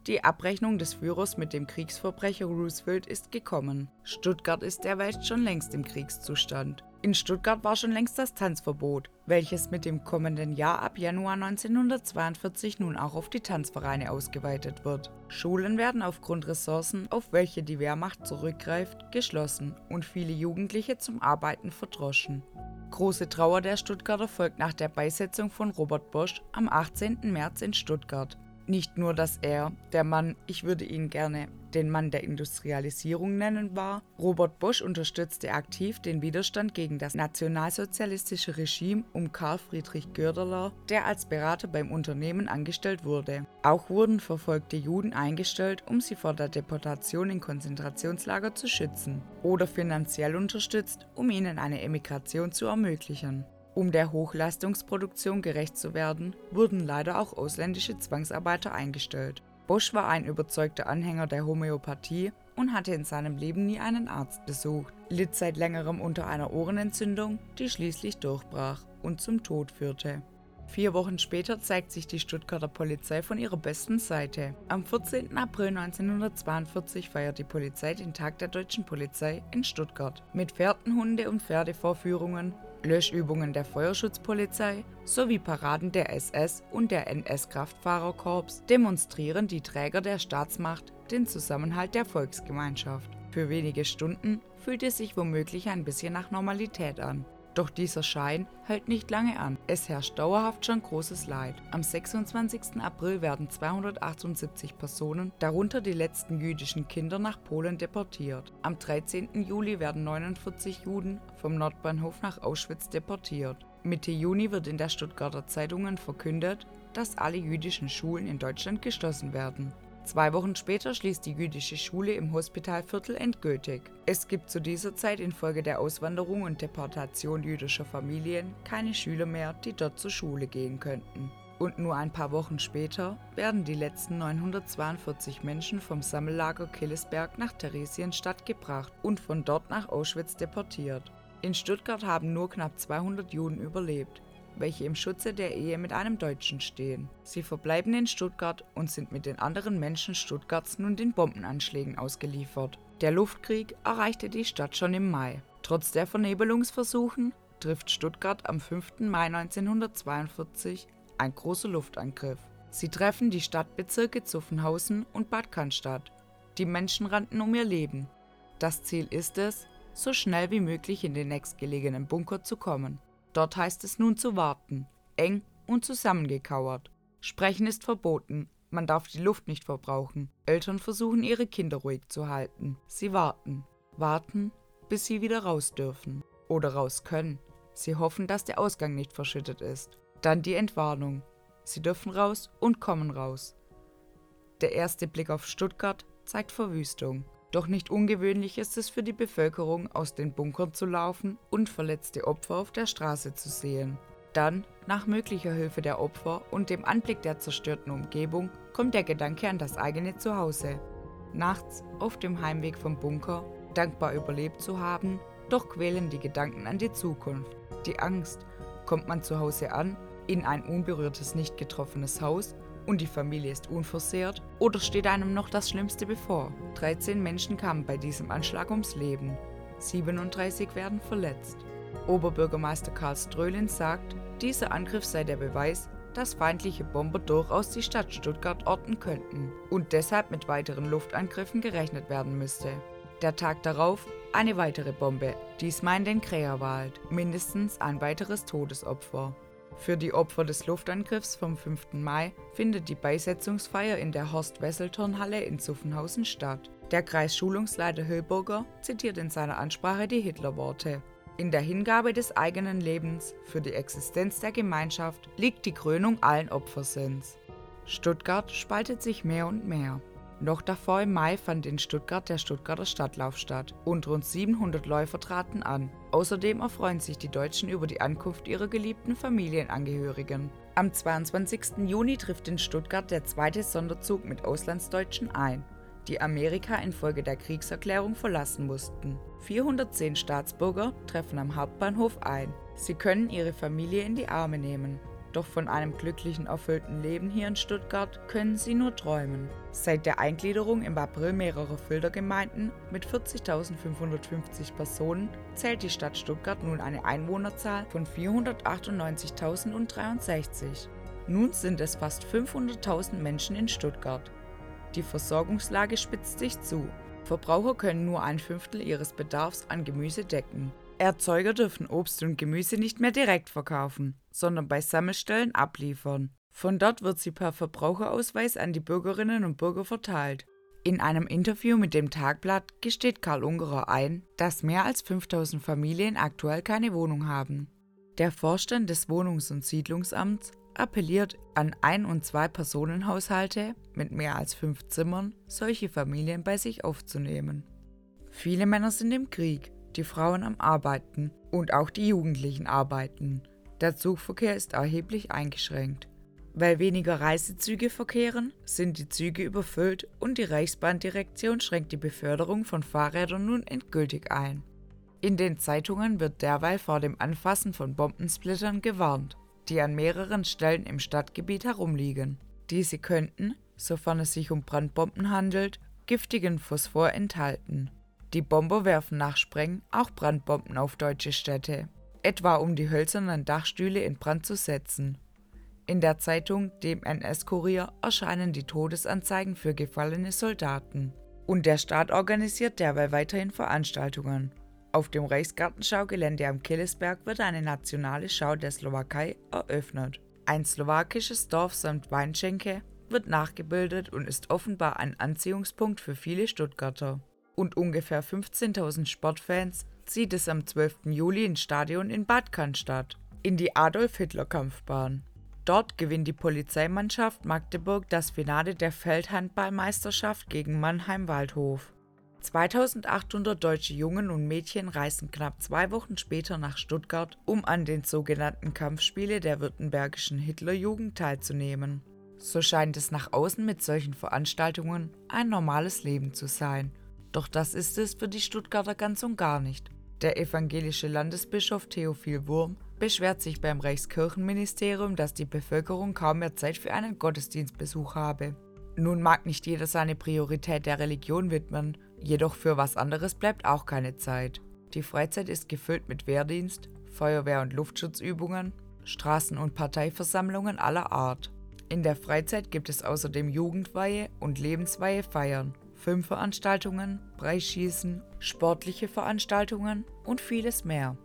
die Abrechnung des Führers mit dem Kriegsverbrecher Roosevelt ist gekommen. Stuttgart ist derweil schon längst im Kriegszustand. In Stuttgart war schon längst das Tanzverbot, welches mit dem kommenden Jahr ab Januar 1942 nun auch auf die Tanzvereine ausgeweitet wird. Schulen werden aufgrund Ressourcen, auf welche die Wehrmacht zurückgreift, geschlossen und viele Jugendliche zum Arbeiten verdroschen. Große Trauer der Stuttgarter folgt nach der Beisetzung von Robert Bosch am 18. März in Stuttgart. Nicht nur, dass er, der Mann, ich würde ihn gerne den Mann der Industrialisierung nennen, war, Robert Bosch unterstützte aktiv den Widerstand gegen das nationalsozialistische Regime um Karl Friedrich Göderler, der als Berater beim Unternehmen angestellt wurde. Auch wurden verfolgte Juden eingestellt, um sie vor der Deportation in Konzentrationslager zu schützen, oder finanziell unterstützt, um ihnen eine Emigration zu ermöglichen. Um der Hochleistungsproduktion gerecht zu werden, wurden leider auch ausländische Zwangsarbeiter eingestellt. Bosch war ein überzeugter Anhänger der Homöopathie und hatte in seinem Leben nie einen Arzt besucht, litt seit längerem unter einer Ohrenentzündung, die schließlich durchbrach und zum Tod führte. Vier Wochen später zeigt sich die Stuttgarter Polizei von ihrer besten Seite. Am 14. April 1942 feiert die Polizei den Tag der deutschen Polizei in Stuttgart mit Pferdenhunde- und Pferdevorführungen, Löschübungen der Feuerschutzpolizei sowie Paraden der SS und der NS-Kraftfahrerkorps demonstrieren die Träger der Staatsmacht den Zusammenhalt der Volksgemeinschaft. Für wenige Stunden fühlt es sich womöglich ein bisschen nach Normalität an. Doch dieser Schein hält nicht lange an. Es herrscht dauerhaft schon großes Leid. Am 26. April werden 278 Personen, darunter die letzten jüdischen Kinder, nach Polen deportiert. Am 13. Juli werden 49 Juden vom Nordbahnhof nach Auschwitz deportiert. Mitte Juni wird in der Stuttgarter Zeitungen verkündet, dass alle jüdischen Schulen in Deutschland geschlossen werden. Zwei Wochen später schließt die jüdische Schule im Hospitalviertel endgültig. Es gibt zu dieser Zeit infolge der Auswanderung und Deportation jüdischer Familien keine Schüler mehr, die dort zur Schule gehen könnten. Und nur ein paar Wochen später werden die letzten 942 Menschen vom Sammellager Killesberg nach Theresienstadt gebracht und von dort nach Auschwitz deportiert. In Stuttgart haben nur knapp 200 Juden überlebt welche im Schutze der Ehe mit einem Deutschen stehen. Sie verbleiben in Stuttgart und sind mit den anderen Menschen Stuttgarts nun den Bombenanschlägen ausgeliefert. Der Luftkrieg erreichte die Stadt schon im Mai. Trotz der Vernebelungsversuchen trifft Stuttgart am 5. Mai 1942 ein großer Luftangriff. Sie treffen die Stadtbezirke Zuffenhausen und Bad Cannstatt. Die Menschen rannten um ihr Leben. Das Ziel ist es, so schnell wie möglich in den nächstgelegenen Bunker zu kommen. Dort heißt es nun zu warten, eng und zusammengekauert. Sprechen ist verboten, man darf die Luft nicht verbrauchen. Eltern versuchen ihre Kinder ruhig zu halten. Sie warten, warten, bis sie wieder raus dürfen. Oder raus können. Sie hoffen, dass der Ausgang nicht verschüttet ist. Dann die Entwarnung. Sie dürfen raus und kommen raus. Der erste Blick auf Stuttgart zeigt Verwüstung. Doch nicht ungewöhnlich ist es für die Bevölkerung, aus den Bunkern zu laufen und verletzte Opfer auf der Straße zu sehen. Dann, nach möglicher Hilfe der Opfer und dem Anblick der zerstörten Umgebung, kommt der Gedanke an das eigene Zuhause. Nachts, auf dem Heimweg vom Bunker, dankbar überlebt zu haben, doch quälen die Gedanken an die Zukunft. Die Angst, kommt man zu Hause an, in ein unberührtes, nicht getroffenes Haus und die Familie ist unversehrt? Oder steht einem noch das Schlimmste bevor? 13 Menschen kamen bei diesem Anschlag ums Leben. 37 werden verletzt. Oberbürgermeister Karl Strölin sagt, dieser Angriff sei der Beweis, dass feindliche Bomber durchaus die Stadt Stuttgart orten könnten und deshalb mit weiteren Luftangriffen gerechnet werden müsste. Der Tag darauf eine weitere Bombe, diesmal in den Kräherwald, mindestens ein weiteres Todesopfer. Für die Opfer des Luftangriffs vom 5. Mai findet die Beisetzungsfeier in der Horst-Wessel-Turnhalle in Zuffenhausen statt. Der Kreisschulungsleiter Hillburger zitiert in seiner Ansprache die Hitlerworte. In der Hingabe des eigenen Lebens für die Existenz der Gemeinschaft liegt die Krönung allen Opfersinns. Stuttgart spaltet sich mehr und mehr. Noch davor im Mai fand in Stuttgart der Stuttgarter Stadtlauf statt und rund 700 Läufer traten an. Außerdem erfreuen sich die Deutschen über die Ankunft ihrer geliebten Familienangehörigen. Am 22. Juni trifft in Stuttgart der zweite Sonderzug mit Auslandsdeutschen ein, die Amerika infolge der Kriegserklärung verlassen mussten. 410 Staatsbürger treffen am Hauptbahnhof ein. Sie können ihre Familie in die Arme nehmen. Doch von einem glücklichen, erfüllten Leben hier in Stuttgart können sie nur träumen. Seit der Eingliederung im April mehrerer Filtergemeinden mit 40.550 Personen zählt die Stadt Stuttgart nun eine Einwohnerzahl von 498.063. Nun sind es fast 500.000 Menschen in Stuttgart. Die Versorgungslage spitzt sich zu. Verbraucher können nur ein Fünftel ihres Bedarfs an Gemüse decken. Erzeuger dürfen Obst und Gemüse nicht mehr direkt verkaufen, sondern bei Sammelstellen abliefern. Von dort wird sie per Verbraucherausweis an die Bürgerinnen und Bürger verteilt. In einem Interview mit dem Tagblatt gesteht Karl Ungerer ein, dass mehr als 5000 Familien aktuell keine Wohnung haben. Der Vorstand des Wohnungs- und Siedlungsamts appelliert an Ein- und Zwei-Personen-Haushalte mit mehr als fünf Zimmern, solche Familien bei sich aufzunehmen. Viele Männer sind im Krieg die Frauen am Arbeiten und auch die Jugendlichen arbeiten. Der Zugverkehr ist erheblich eingeschränkt. Weil weniger Reisezüge verkehren, sind die Züge überfüllt und die Reichsbahndirektion schränkt die Beförderung von Fahrrädern nun endgültig ein. In den Zeitungen wird derweil vor dem Anfassen von Bombensplittern gewarnt, die an mehreren Stellen im Stadtgebiet herumliegen. Diese könnten, sofern es sich um Brandbomben handelt, giftigen Phosphor enthalten. Die Bomber werfen nach Sprengen auch Brandbomben auf deutsche Städte, etwa um die hölzernen Dachstühle in Brand zu setzen. In der Zeitung Dem NS-Kurier erscheinen die Todesanzeigen für gefallene Soldaten. Und der Staat organisiert derweil weiterhin Veranstaltungen. Auf dem Reichsgartenschaugelände am Killesberg wird eine nationale Schau der Slowakei eröffnet. Ein slowakisches Dorf samt Weinschenke wird nachgebildet und ist offenbar ein Anziehungspunkt für viele Stuttgarter und ungefähr 15.000 Sportfans zieht es am 12. Juli ins Stadion in Bad Cannstatt, in die Adolf-Hitler-Kampfbahn. Dort gewinnt die Polizeimannschaft Magdeburg das Finale der Feldhandballmeisterschaft gegen Mannheim-Waldhof. 2800 deutsche Jungen und Mädchen reisten knapp zwei Wochen später nach Stuttgart, um an den sogenannten Kampfspiele der württembergischen Hitlerjugend teilzunehmen. So scheint es nach außen mit solchen Veranstaltungen ein normales Leben zu sein. Doch das ist es für die Stuttgarter ganz und gar nicht. Der evangelische Landesbischof Theophil Wurm beschwert sich beim Reichskirchenministerium, dass die Bevölkerung kaum mehr Zeit für einen Gottesdienstbesuch habe. Nun mag nicht jeder seine Priorität der Religion widmen, jedoch für was anderes bleibt auch keine Zeit. Die Freizeit ist gefüllt mit Wehrdienst, Feuerwehr- und Luftschutzübungen, Straßen- und Parteiversammlungen aller Art. In der Freizeit gibt es außerdem Jugendweihe und Lebensweihe Feiern, Filmveranstaltungen, Preisschießen, sportliche Veranstaltungen und vieles mehr.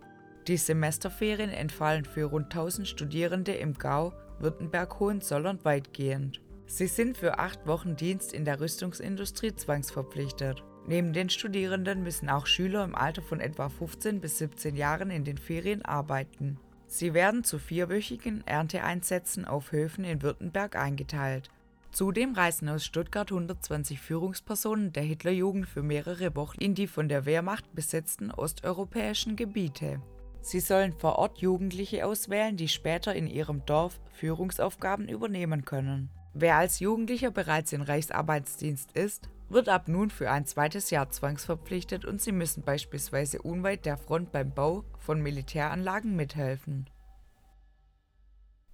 Die Semesterferien entfallen für rund 1000 Studierende im Gau, Württemberg, Hohenzollern weitgehend. Sie sind für acht Wochen Dienst in der Rüstungsindustrie zwangsverpflichtet. Neben den Studierenden müssen auch Schüler im Alter von etwa 15 bis 17 Jahren in den Ferien arbeiten. Sie werden zu vierwöchigen Ernteeinsätzen auf Höfen in Württemberg eingeteilt. Zudem reisen aus Stuttgart 120 Führungspersonen der Hitlerjugend für mehrere Wochen in die von der Wehrmacht besetzten osteuropäischen Gebiete. Sie sollen vor Ort Jugendliche auswählen, die später in ihrem Dorf Führungsaufgaben übernehmen können. Wer als Jugendlicher bereits in Reichsarbeitsdienst ist, wird ab nun für ein zweites Jahr zwangsverpflichtet und sie müssen beispielsweise unweit der Front beim Bau von Militäranlagen mithelfen.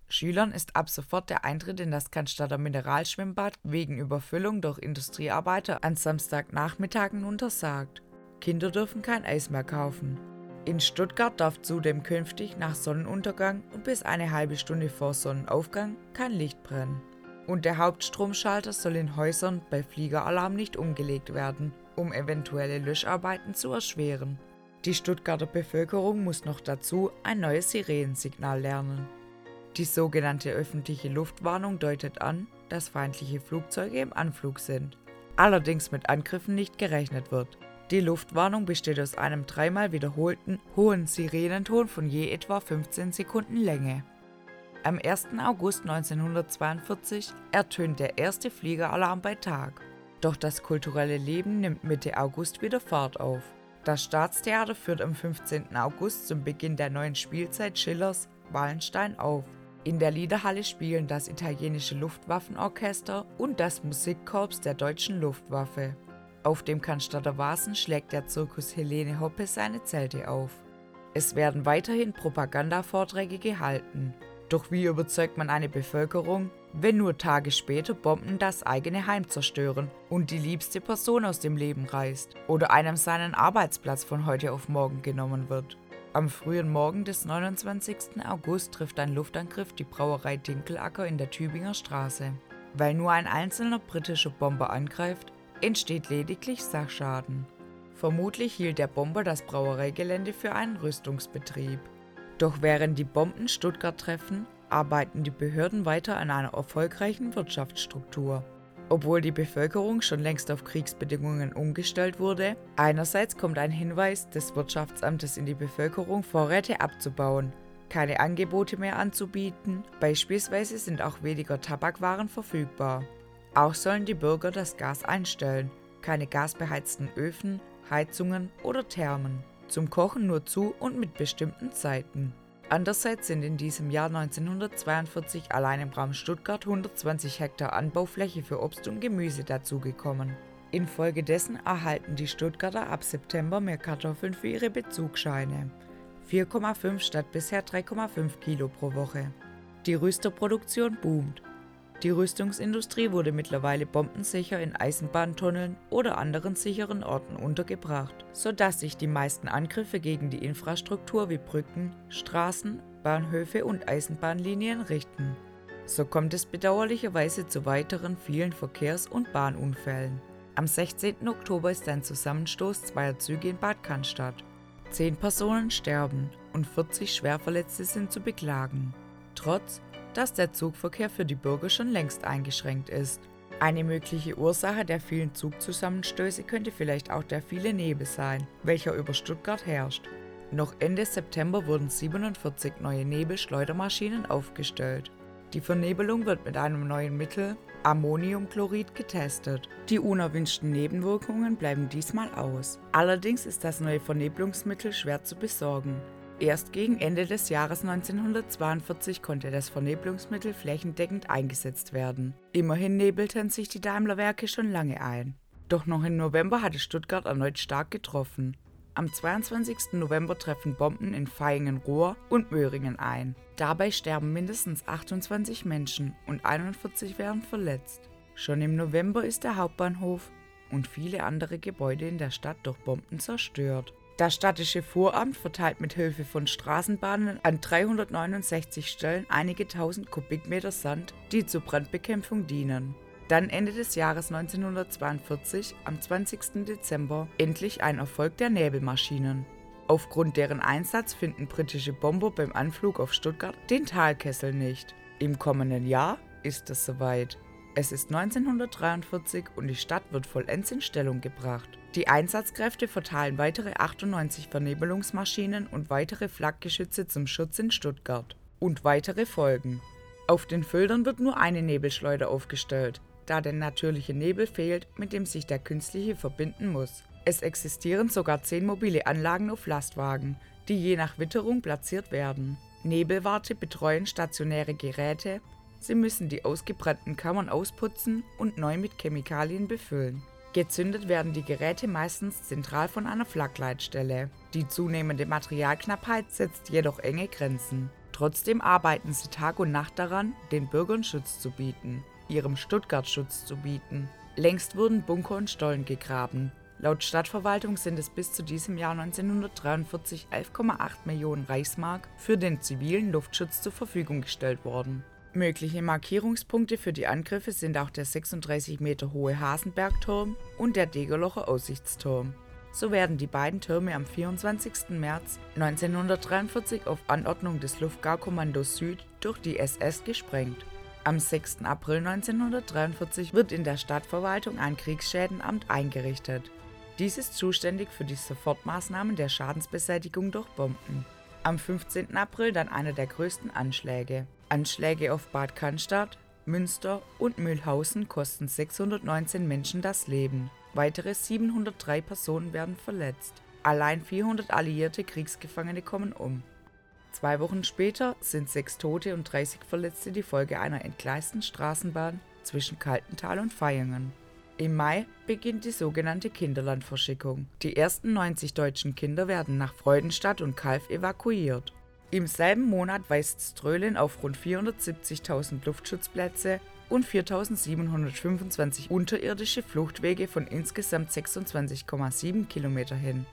Schülern ist ab sofort der Eintritt in das Cannstatter Mineralschwimmbad wegen Überfüllung durch Industriearbeiter an Samstagnachmittagen untersagt. Kinder dürfen kein Eis mehr kaufen. In Stuttgart darf zudem künftig nach Sonnenuntergang und bis eine halbe Stunde vor Sonnenaufgang kein Licht brennen und der Hauptstromschalter soll in Häusern bei Fliegeralarm nicht umgelegt werden, um eventuelle Löscharbeiten zu erschweren. Die Stuttgarter Bevölkerung muss noch dazu ein neues Sirenensignal lernen. Die sogenannte öffentliche Luftwarnung deutet an, dass feindliche Flugzeuge im Anflug sind, allerdings mit Angriffen nicht gerechnet wird. Die Luftwarnung besteht aus einem dreimal wiederholten hohen Sirenenton von je etwa 15 Sekunden Länge. Am 1. August 1942 ertönt der erste Fliegeralarm bei Tag. Doch das kulturelle Leben nimmt Mitte August wieder Fahrt auf. Das Staatstheater führt am 15. August zum Beginn der neuen Spielzeit Schillers Wallenstein auf. In der Liederhalle spielen das italienische Luftwaffenorchester und das Musikkorps der deutschen Luftwaffe. Auf dem Cannstatter Vasen schlägt der Zirkus Helene Hoppe seine Zelte auf. Es werden weiterhin Propagandavorträge gehalten. Doch wie überzeugt man eine Bevölkerung, wenn nur Tage später Bomben das eigene Heim zerstören und die liebste Person aus dem Leben reißt oder einem seinen Arbeitsplatz von heute auf morgen genommen wird? Am frühen Morgen des 29. August trifft ein Luftangriff die Brauerei Dinkelacker in der Tübinger Straße. Weil nur ein einzelner britischer Bomber angreift, entsteht lediglich Sachschaden. Vermutlich hielt der Bomber das Brauereigelände für einen Rüstungsbetrieb. Doch während die Bomben Stuttgart treffen, arbeiten die Behörden weiter an einer erfolgreichen Wirtschaftsstruktur. Obwohl die Bevölkerung schon längst auf Kriegsbedingungen umgestellt wurde, einerseits kommt ein Hinweis des Wirtschaftsamtes in die Bevölkerung, Vorräte abzubauen, keine Angebote mehr anzubieten, beispielsweise sind auch weniger Tabakwaren verfügbar. Auch sollen die Bürger das Gas einstellen, keine gasbeheizten Öfen, Heizungen oder Thermen zum Kochen nur zu und mit bestimmten Zeiten. Andererseits sind in diesem Jahr 1942 allein im Raum Stuttgart 120 Hektar Anbaufläche für Obst und Gemüse dazugekommen. Infolgedessen erhalten die Stuttgarter ab September mehr Kartoffeln für ihre Bezugsscheine. 4,5 statt bisher 3,5 Kilo pro Woche. Die Rüsterproduktion boomt. Die Rüstungsindustrie wurde mittlerweile bombensicher in Eisenbahntunneln oder anderen sicheren Orten untergebracht, sodass sich die meisten Angriffe gegen die Infrastruktur wie Brücken, Straßen, Bahnhöfe und Eisenbahnlinien richten. So kommt es bedauerlicherweise zu weiteren vielen Verkehrs- und Bahnunfällen. Am 16. Oktober ist ein Zusammenstoß zweier Züge in Bad Cannstatt. Zehn Personen sterben und 40 Schwerverletzte sind zu beklagen. Trotz dass der Zugverkehr für die Bürger schon längst eingeschränkt ist. Eine mögliche Ursache der vielen Zugzusammenstöße könnte vielleicht auch der viele Nebel sein, welcher über Stuttgart herrscht. Noch Ende September wurden 47 neue Nebelschleudermaschinen aufgestellt. Die Vernebelung wird mit einem neuen Mittel, Ammoniumchlorid, getestet. Die unerwünschten Nebenwirkungen bleiben diesmal aus. Allerdings ist das neue Vernebelungsmittel schwer zu besorgen. Erst gegen Ende des Jahres 1942 konnte das Vernebelungsmittel flächendeckend eingesetzt werden. Immerhin nebelten sich die Daimlerwerke schon lange ein. Doch noch im November hatte Stuttgart erneut stark getroffen. Am 22. November treffen Bomben in Vaihingen-Ruhr und Möhringen ein. Dabei sterben mindestens 28 Menschen und 41 werden verletzt. Schon im November ist der Hauptbahnhof und viele andere Gebäude in der Stadt durch Bomben zerstört. Das städtische Voramt verteilt mit Hilfe von Straßenbahnen an 369 Stellen einige tausend Kubikmeter Sand, die zur Brandbekämpfung dienen. Dann Ende des Jahres 1942, am 20. Dezember, endlich ein Erfolg der Nebelmaschinen. Aufgrund deren Einsatz finden britische Bomber beim Anflug auf Stuttgart den Talkessel nicht. Im kommenden Jahr ist es soweit. Es ist 1943 und die Stadt wird vollends in Stellung gebracht. Die Einsatzkräfte verteilen weitere 98 Vernebelungsmaschinen und weitere Flakgeschütze zum Schutz in Stuttgart. Und weitere folgen. Auf den Feldern wird nur eine Nebelschleuder aufgestellt da der natürliche Nebel fehlt, mit dem sich der künstliche verbinden muss. Es existieren sogar zehn mobile Anlagen auf Lastwagen, die je nach Witterung platziert werden. Nebelwarte betreuen stationäre Geräte, sie müssen die ausgebrannten Kammern ausputzen und neu mit Chemikalien befüllen. Gezündet werden die Geräte meistens zentral von einer Flakleitstelle. Die zunehmende Materialknappheit setzt jedoch enge Grenzen. Trotzdem arbeiten sie Tag und Nacht daran, den Bürgern Schutz zu bieten ihrem Stuttgart-Schutz zu bieten. Längst wurden Bunker und Stollen gegraben. Laut Stadtverwaltung sind es bis zu diesem Jahr 1943 11,8 Millionen Reichsmark für den zivilen Luftschutz zur Verfügung gestellt worden. Mögliche Markierungspunkte für die Angriffe sind auch der 36 Meter hohe Hasenbergturm und der Degerlocher Aussichtsturm. So werden die beiden Türme am 24. März 1943 auf Anordnung des Luftgarkommandos Süd durch die SS gesprengt. Am 6. April 1943 wird in der Stadtverwaltung ein Kriegsschädenamt eingerichtet. Dies ist zuständig für die Sofortmaßnahmen der Schadensbeseitigung durch Bomben. Am 15. April dann einer der größten Anschläge. Anschläge auf Bad Cannstatt, Münster und Mühlhausen kosten 619 Menschen das Leben. Weitere 703 Personen werden verletzt. Allein 400 alliierte Kriegsgefangene kommen um. Zwei Wochen später sind sechs Tote und 30 Verletzte die Folge einer entgleisten Straßenbahn zwischen Kaltental und Vaihingen. Im Mai beginnt die sogenannte Kinderlandverschickung. Die ersten 90 deutschen Kinder werden nach Freudenstadt und Kalf evakuiert. Im selben Monat weist Strölen auf rund 470.000 Luftschutzplätze und 4.725 unterirdische Fluchtwege von insgesamt 26,7 Kilometer hin.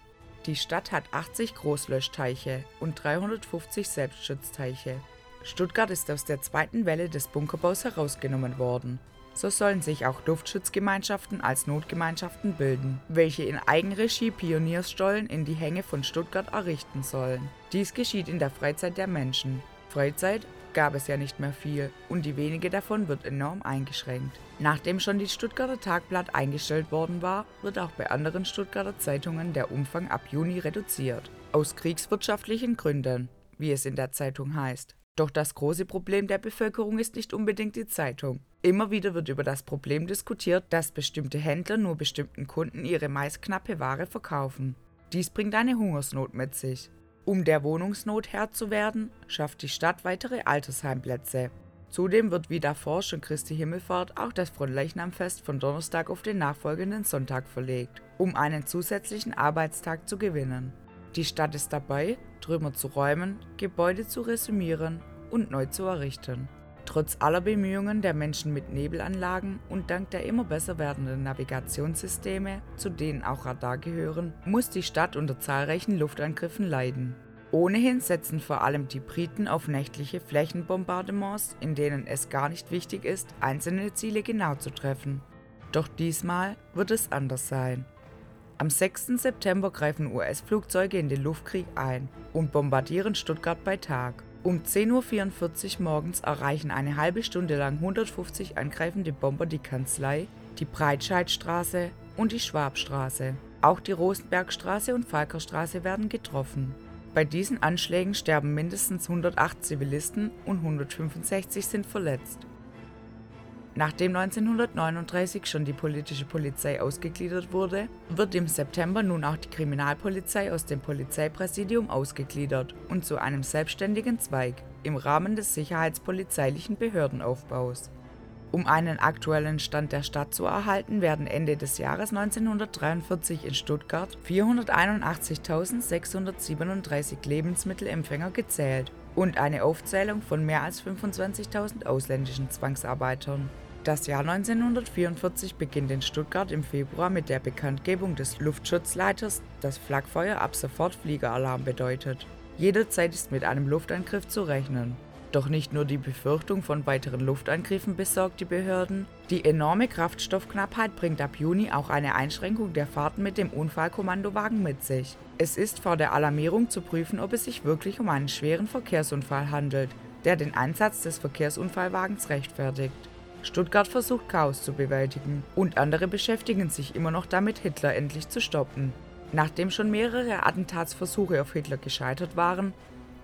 Die Stadt hat 80 Großlöschteiche und 350 Selbstschutzteiche. Stuttgart ist aus der zweiten Welle des Bunkerbaus herausgenommen worden. So sollen sich auch Luftschutzgemeinschaften als Notgemeinschaften bilden, welche in Eigenregie Pionierstollen in die Hänge von Stuttgart errichten sollen. Dies geschieht in der Freizeit der Menschen. Freizeit gab es ja nicht mehr viel und die wenige davon wird enorm eingeschränkt. Nachdem schon die Stuttgarter Tagblatt eingestellt worden war, wird auch bei anderen Stuttgarter Zeitungen der Umfang ab Juni reduziert. Aus kriegswirtschaftlichen Gründen, wie es in der Zeitung heißt. Doch das große Problem der Bevölkerung ist nicht unbedingt die Zeitung. Immer wieder wird über das Problem diskutiert, dass bestimmte Händler nur bestimmten Kunden ihre meist knappe Ware verkaufen. Dies bringt eine Hungersnot mit sich. Um der Wohnungsnot Herr zu werden, schafft die Stadt weitere Altersheimplätze. Zudem wird wie davor schon Christi Himmelfahrt auch das Fronleichnamfest von Donnerstag auf den nachfolgenden Sonntag verlegt, um einen zusätzlichen Arbeitstag zu gewinnen. Die Stadt ist dabei, Trümmer zu räumen, Gebäude zu resümieren und neu zu errichten. Trotz aller Bemühungen der Menschen mit Nebelanlagen und dank der immer besser werdenden Navigationssysteme, zu denen auch Radar gehören, muss die Stadt unter zahlreichen Luftangriffen leiden. Ohnehin setzen vor allem die Briten auf nächtliche Flächenbombardements, in denen es gar nicht wichtig ist, einzelne Ziele genau zu treffen. Doch diesmal wird es anders sein. Am 6. September greifen US-Flugzeuge in den Luftkrieg ein und bombardieren Stuttgart bei Tag. Um 10.44 Uhr morgens erreichen eine halbe Stunde lang 150 angreifende Bomber die Kanzlei, die Breitscheidstraße und die Schwabstraße. Auch die Rosenbergstraße und Falkerstraße werden getroffen. Bei diesen Anschlägen sterben mindestens 108 Zivilisten und 165 sind verletzt. Nachdem 1939 schon die politische Polizei ausgegliedert wurde, wird im September nun auch die Kriminalpolizei aus dem Polizeipräsidium ausgegliedert und zu einem selbstständigen Zweig im Rahmen des sicherheitspolizeilichen Behördenaufbaus. Um einen aktuellen Stand der Stadt zu erhalten, werden Ende des Jahres 1943 in Stuttgart 481.637 Lebensmittelempfänger gezählt und eine Aufzählung von mehr als 25.000 ausländischen Zwangsarbeitern. Das Jahr 1944 beginnt in Stuttgart im Februar mit der Bekanntgebung des Luftschutzleiters, dass Flakfeuer ab sofort Fliegeralarm bedeutet. Jederzeit ist mit einem Luftangriff zu rechnen. Doch nicht nur die Befürchtung von weiteren Luftangriffen besorgt die Behörden, die enorme Kraftstoffknappheit bringt ab Juni auch eine Einschränkung der Fahrten mit dem Unfallkommandowagen mit sich. Es ist vor der Alarmierung zu prüfen, ob es sich wirklich um einen schweren Verkehrsunfall handelt, der den Einsatz des Verkehrsunfallwagens rechtfertigt. Stuttgart versucht Chaos zu bewältigen und andere beschäftigen sich immer noch damit, Hitler endlich zu stoppen. Nachdem schon mehrere Attentatsversuche auf Hitler gescheitert waren,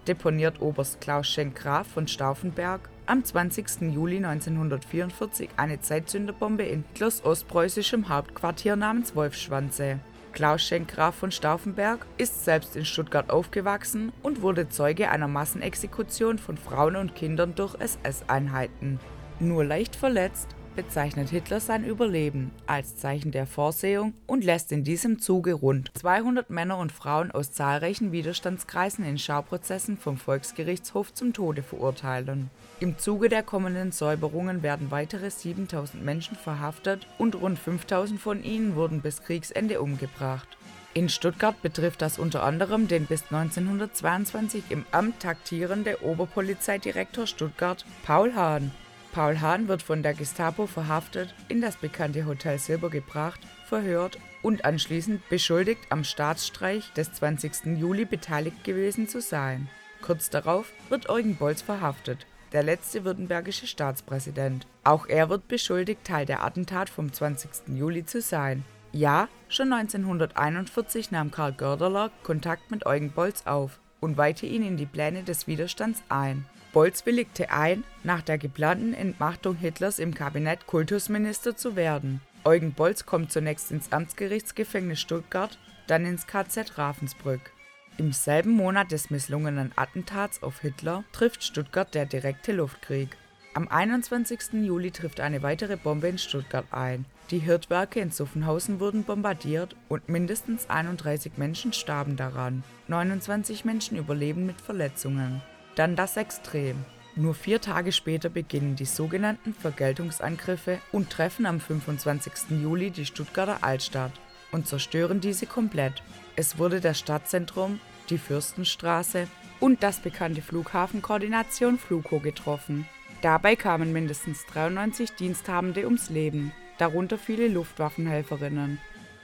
deponiert Oberst Klaus Schenk-Graf von Stauffenberg am 20. Juli 1944 eine Zeitzünderbombe in Hitlers ostpreußischem Hauptquartier namens Wolfschwanze. Klaus Schenk-Graf von Stauffenberg ist selbst in Stuttgart aufgewachsen und wurde Zeuge einer Massenexekution von Frauen und Kindern durch SS-Einheiten. Nur leicht verletzt bezeichnet Hitler sein Überleben als Zeichen der Vorsehung und lässt in diesem Zuge rund 200 Männer und Frauen aus zahlreichen Widerstandskreisen in Schauprozessen vom Volksgerichtshof zum Tode verurteilen. Im Zuge der kommenden Säuberungen werden weitere 7000 Menschen verhaftet und rund 5000 von ihnen wurden bis Kriegsende umgebracht. In Stuttgart betrifft das unter anderem den bis 1922 im Amt taktierende Oberpolizeidirektor Stuttgart Paul Hahn Paul Hahn wird von der Gestapo verhaftet, in das bekannte Hotel Silber gebracht, verhört und anschließend beschuldigt, am Staatsstreich des 20. Juli beteiligt gewesen zu sein. Kurz darauf wird Eugen Bolz verhaftet, der letzte württembergische Staatspräsident. Auch er wird beschuldigt, Teil der Attentat vom 20. Juli zu sein. Ja, schon 1941 nahm Karl Gördeler Kontakt mit Eugen Bolz auf und weihte ihn in die Pläne des Widerstands ein. Bolz willigte ein, nach der geplanten Entmachtung Hitlers im Kabinett Kultusminister zu werden. Eugen Bolz kommt zunächst ins Amtsgerichtsgefängnis Stuttgart, dann ins KZ Ravensbrück. Im selben Monat des misslungenen Attentats auf Hitler trifft Stuttgart der direkte Luftkrieg. Am 21. Juli trifft eine weitere Bombe in Stuttgart ein. Die Hirtwerke in Suffenhausen wurden bombardiert und mindestens 31 Menschen starben daran. 29 Menschen überleben mit Verletzungen. Dann das Extrem. Nur vier Tage später beginnen die sogenannten Vergeltungsangriffe und treffen am 25. Juli die Stuttgarter Altstadt und zerstören diese komplett. Es wurde das Stadtzentrum, die Fürstenstraße und das bekannte Flughafenkoordination Flugho getroffen. Dabei kamen mindestens 93 Diensthabende ums Leben, darunter viele Luftwaffenhelferinnen.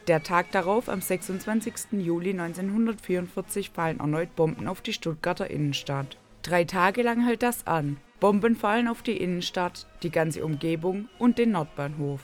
Der Tag darauf, am 26. Juli 1944, fallen erneut Bomben auf die Stuttgarter Innenstadt. Drei Tage lang hält das an. Bomben fallen auf die Innenstadt, die ganze Umgebung und den Nordbahnhof.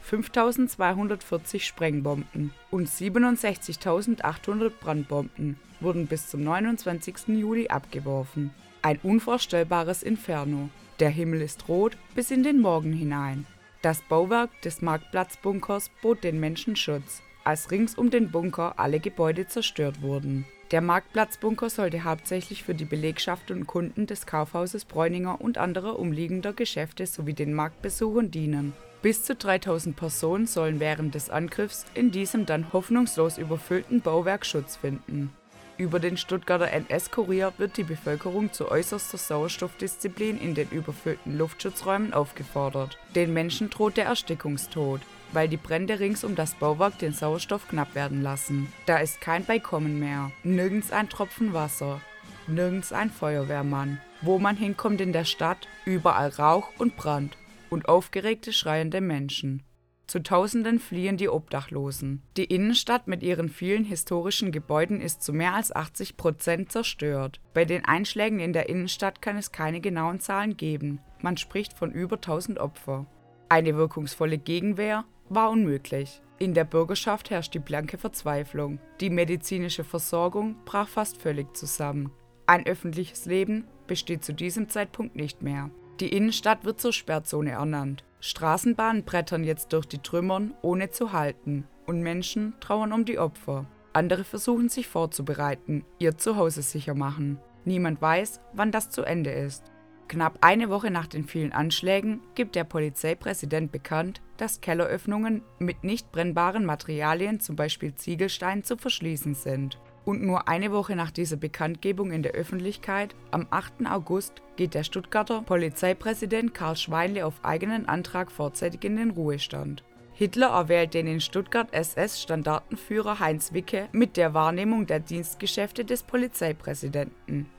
5240 Sprengbomben und 67.800 Brandbomben wurden bis zum 29. Juli abgeworfen. Ein unvorstellbares Inferno. Der Himmel ist rot bis in den Morgen hinein. Das Bauwerk des Marktplatzbunkers bot den Menschen Schutz, als rings um den Bunker alle Gebäude zerstört wurden. Der Marktplatzbunker sollte hauptsächlich für die Belegschaft und Kunden des Kaufhauses Bräuninger und anderer umliegender Geschäfte sowie den Marktbesuchern dienen. Bis zu 3000 Personen sollen während des Angriffs in diesem dann hoffnungslos überfüllten Bauwerk Schutz finden. Über den Stuttgarter NS-Kurier wird die Bevölkerung zu äußerster Sauerstoffdisziplin in den überfüllten Luftschutzräumen aufgefordert. Den Menschen droht der Erstickungstod weil die Brände rings um das Bauwerk den Sauerstoff knapp werden lassen. Da ist kein Beikommen mehr, nirgends ein Tropfen Wasser, nirgends ein Feuerwehrmann. Wo man hinkommt in der Stadt, überall Rauch und Brand und aufgeregte schreiende Menschen. Zu Tausenden fliehen die Obdachlosen. Die Innenstadt mit ihren vielen historischen Gebäuden ist zu mehr als 80 Prozent zerstört. Bei den Einschlägen in der Innenstadt kann es keine genauen Zahlen geben. Man spricht von über 1000 Opfer. Eine wirkungsvolle Gegenwehr war unmöglich. In der Bürgerschaft herrscht die blanke Verzweiflung. Die medizinische Versorgung brach fast völlig zusammen. Ein öffentliches Leben besteht zu diesem Zeitpunkt nicht mehr. Die Innenstadt wird zur Sperrzone ernannt. Straßenbahnen brettern jetzt durch die Trümmern, ohne zu halten, und Menschen trauern um die Opfer. Andere versuchen sich vorzubereiten, ihr Zuhause sicher machen. Niemand weiß, wann das zu Ende ist. Knapp eine Woche nach den vielen Anschlägen gibt der Polizeipräsident bekannt, dass Kelleröffnungen mit nicht brennbaren Materialien, zum Beispiel Ziegelstein, zu verschließen sind. Und nur eine Woche nach dieser Bekanntgebung in der Öffentlichkeit, am 8. August, geht der Stuttgarter Polizeipräsident Karl Schweinle auf eigenen Antrag vorzeitig in den Ruhestand. Hitler erwählt den in Stuttgart SS-Standartenführer Heinz Wicke mit der Wahrnehmung der Dienstgeschäfte des Polizeipräsidenten.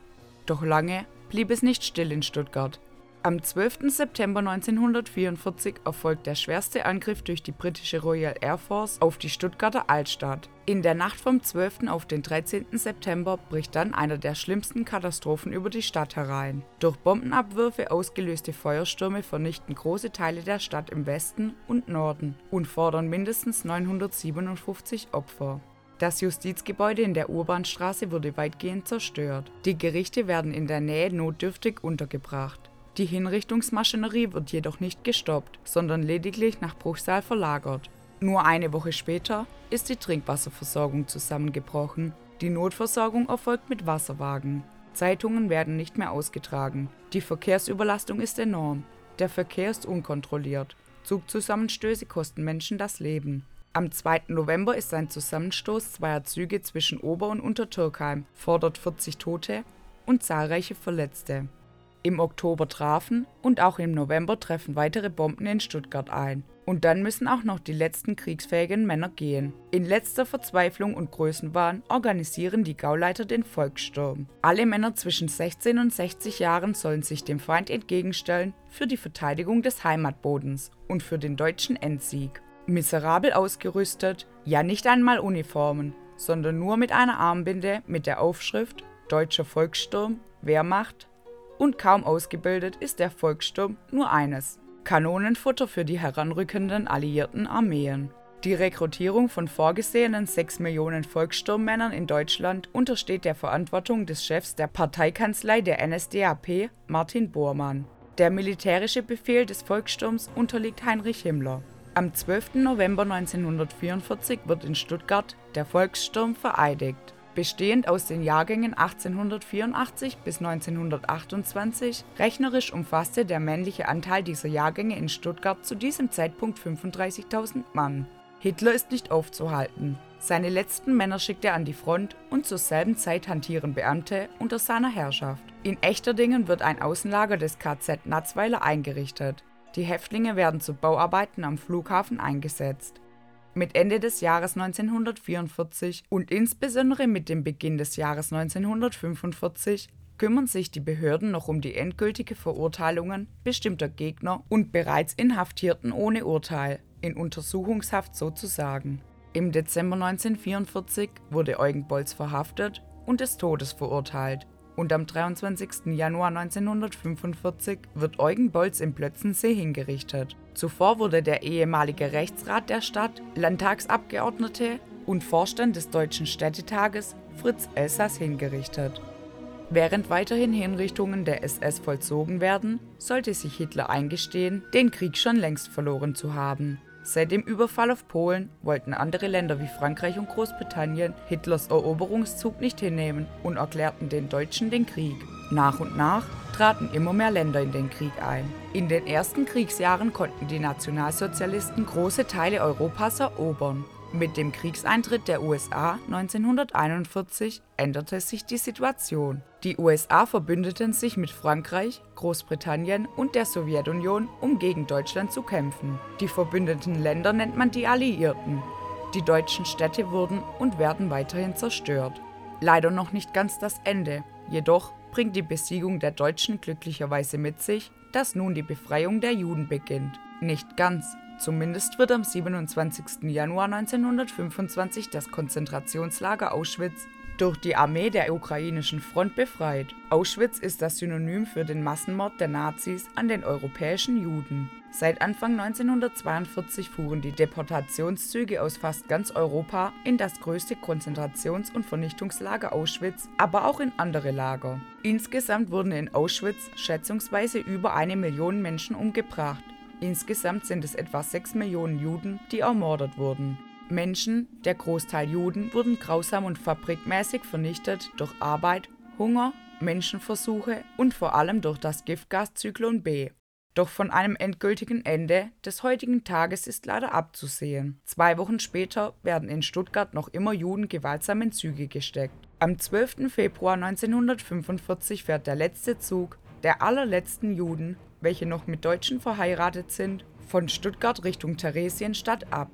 Doch lange blieb es nicht still in Stuttgart. Am 12. September 1944 erfolgt der schwerste Angriff durch die britische Royal Air Force auf die Stuttgarter Altstadt. In der Nacht vom 12. auf den 13. September bricht dann einer der schlimmsten Katastrophen über die Stadt herein. Durch Bombenabwürfe ausgelöste Feuerstürme vernichten große Teile der Stadt im Westen und Norden und fordern mindestens 957 Opfer. Das Justizgebäude in der Urbanstraße wurde weitgehend zerstört. Die Gerichte werden in der Nähe notdürftig untergebracht. Die Hinrichtungsmaschinerie wird jedoch nicht gestoppt, sondern lediglich nach Bruchsal verlagert. Nur eine Woche später ist die Trinkwasserversorgung zusammengebrochen. Die Notversorgung erfolgt mit Wasserwagen. Zeitungen werden nicht mehr ausgetragen. Die Verkehrsüberlastung ist enorm. Der Verkehr ist unkontrolliert. Zugzusammenstöße kosten Menschen das Leben. Am 2. November ist ein Zusammenstoß zweier Züge zwischen Ober- und Untertürkheim, fordert 40 Tote und zahlreiche Verletzte. Im Oktober trafen und auch im November treffen weitere Bomben in Stuttgart ein. Und dann müssen auch noch die letzten kriegsfähigen Männer gehen. In letzter Verzweiflung und Größenwahn organisieren die Gauleiter den Volkssturm. Alle Männer zwischen 16 und 60 Jahren sollen sich dem Feind entgegenstellen für die Verteidigung des Heimatbodens und für den deutschen Endsieg miserabel ausgerüstet, ja nicht einmal Uniformen, sondern nur mit einer Armbinde mit der Aufschrift Deutscher Volkssturm, Wehrmacht und kaum ausgebildet ist der Volkssturm nur eines: Kanonenfutter für die heranrückenden alliierten Armeen. Die Rekrutierung von vorgesehenen 6 Millionen Volkssturmmännern in Deutschland untersteht der Verantwortung des Chefs der Parteikanzlei der NSDAP, Martin Bormann. Der militärische Befehl des Volkssturms unterliegt Heinrich Himmler. Am 12. November 1944 wird in Stuttgart der Volkssturm vereidigt. Bestehend aus den Jahrgängen 1884 bis 1928, rechnerisch umfasste der männliche Anteil dieser Jahrgänge in Stuttgart zu diesem Zeitpunkt 35.000 Mann. Hitler ist nicht aufzuhalten. Seine letzten Männer schickt er an die Front und zur selben Zeit hantieren Beamte unter seiner Herrschaft. In Echterdingen wird ein Außenlager des KZ Natzweiler eingerichtet. Die Häftlinge werden zu Bauarbeiten am Flughafen eingesetzt. Mit Ende des Jahres 1944 und insbesondere mit dem Beginn des Jahres 1945 kümmern sich die Behörden noch um die endgültige Verurteilungen bestimmter Gegner und bereits Inhaftierten ohne Urteil, in Untersuchungshaft sozusagen. Im Dezember 1944 wurde Eugen Bolz verhaftet und des Todes verurteilt und am 23. Januar 1945 wird Eugen Bolz im Plötzensee hingerichtet. Zuvor wurde der ehemalige Rechtsrat der Stadt, Landtagsabgeordnete und Vorstand des Deutschen Städtetages Fritz Elsass hingerichtet. Während weiterhin Hinrichtungen der SS vollzogen werden, sollte sich Hitler eingestehen, den Krieg schon längst verloren zu haben. Seit dem Überfall auf Polen wollten andere Länder wie Frankreich und Großbritannien Hitlers Eroberungszug nicht hinnehmen und erklärten den Deutschen den Krieg. Nach und nach traten immer mehr Länder in den Krieg ein. In den ersten Kriegsjahren konnten die Nationalsozialisten große Teile Europas erobern. Mit dem Kriegseintritt der USA 1941 änderte sich die Situation. Die USA verbündeten sich mit Frankreich, Großbritannien und der Sowjetunion, um gegen Deutschland zu kämpfen. Die verbündeten Länder nennt man die Alliierten. Die deutschen Städte wurden und werden weiterhin zerstört. Leider noch nicht ganz das Ende, jedoch bringt die Besiegung der Deutschen glücklicherweise mit sich, dass nun die Befreiung der Juden beginnt. Nicht ganz, Zumindest wird am 27. Januar 1925 das Konzentrationslager Auschwitz durch die Armee der ukrainischen Front befreit. Auschwitz ist das Synonym für den Massenmord der Nazis an den europäischen Juden. Seit Anfang 1942 fuhren die Deportationszüge aus fast ganz Europa in das größte Konzentrations- und Vernichtungslager Auschwitz, aber auch in andere Lager. Insgesamt wurden in Auschwitz schätzungsweise über eine Million Menschen umgebracht. Insgesamt sind es etwa 6 Millionen Juden, die ermordet wurden. Menschen, der Großteil Juden, wurden grausam und fabrikmäßig vernichtet durch Arbeit, Hunger, Menschenversuche und vor allem durch das Giftgas Zyklon B. Doch von einem endgültigen Ende des heutigen Tages ist leider abzusehen. Zwei Wochen später werden in Stuttgart noch immer Juden gewaltsam in Züge gesteckt. Am 12. Februar 1945 fährt der letzte Zug der allerletzten Juden, welche noch mit Deutschen verheiratet sind, von Stuttgart Richtung Theresienstadt ab.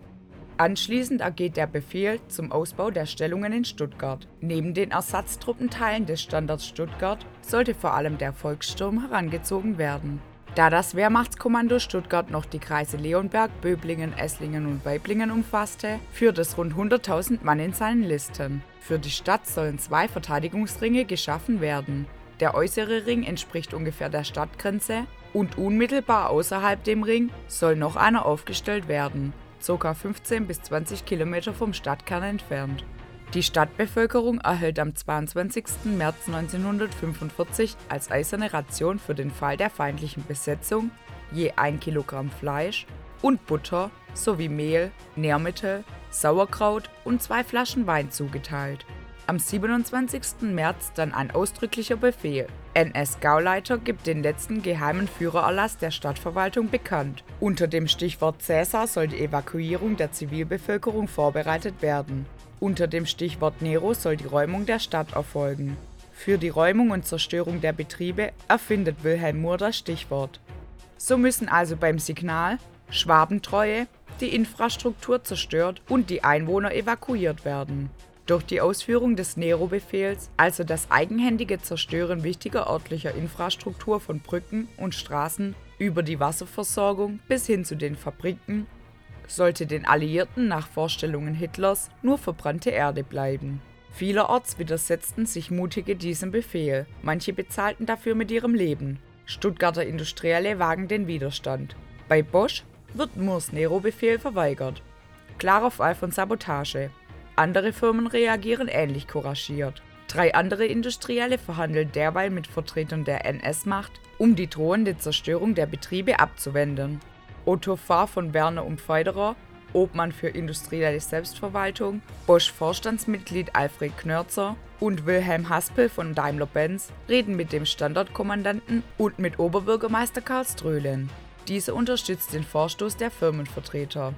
Anschließend ergeht der Befehl zum Ausbau der Stellungen in Stuttgart. Neben den Ersatztruppenteilen des Standards Stuttgart sollte vor allem der Volkssturm herangezogen werden. Da das Wehrmachtskommando Stuttgart noch die Kreise Leonberg, Böblingen, Esslingen und Weiblingen umfasste, führt es rund 100.000 Mann in seinen Listen. Für die Stadt sollen zwei Verteidigungsringe geschaffen werden. Der äußere Ring entspricht ungefähr der Stadtgrenze und unmittelbar außerhalb dem Ring soll noch einer aufgestellt werden, ca. 15 bis 20 Kilometer vom Stadtkern entfernt. Die Stadtbevölkerung erhält am 22. März 1945 als eiserne Ration für den Fall der feindlichen Besetzung je 1 Kilogramm Fleisch und Butter sowie Mehl, Nährmittel, Sauerkraut und zwei Flaschen Wein zugeteilt. Am 27. März dann ein ausdrücklicher Befehl. NS-Gauleiter gibt den letzten geheimen Führererlass der Stadtverwaltung bekannt. Unter dem Stichwort Cäsar soll die Evakuierung der Zivilbevölkerung vorbereitet werden. Unter dem Stichwort Nero soll die Räumung der Stadt erfolgen. Für die Räumung und Zerstörung der Betriebe erfindet Wilhelm Mohr das Stichwort. So müssen also beim Signal Schwabentreue die Infrastruktur zerstört und die Einwohner evakuiert werden. Durch die Ausführung des Nero-Befehls, also das eigenhändige Zerstören wichtiger örtlicher Infrastruktur von Brücken und Straßen über die Wasserversorgung bis hin zu den Fabriken, sollte den Alliierten nach Vorstellungen Hitlers nur verbrannte Erde bleiben. Vielerorts widersetzten sich Mutige diesem Befehl, manche bezahlten dafür mit ihrem Leben. Stuttgarter Industrielle wagen den Widerstand. Bei Bosch wird Moores Nero-Befehl verweigert. Klarer Fall von Sabotage. Andere Firmen reagieren ähnlich couragiert. Drei andere Industrielle verhandeln derweil mit Vertretern der NS-Macht, um die drohende Zerstörung der Betriebe abzuwenden. Otto Fahr von Werner und Feuderer, Obmann für industrielle Selbstverwaltung, Bosch-Vorstandsmitglied Alfred Knörzer und Wilhelm Haspel von Daimler-Benz reden mit dem Standortkommandanten und mit Oberbürgermeister Karl Ströhlen. Dieser unterstützt den Vorstoß der Firmenvertreter.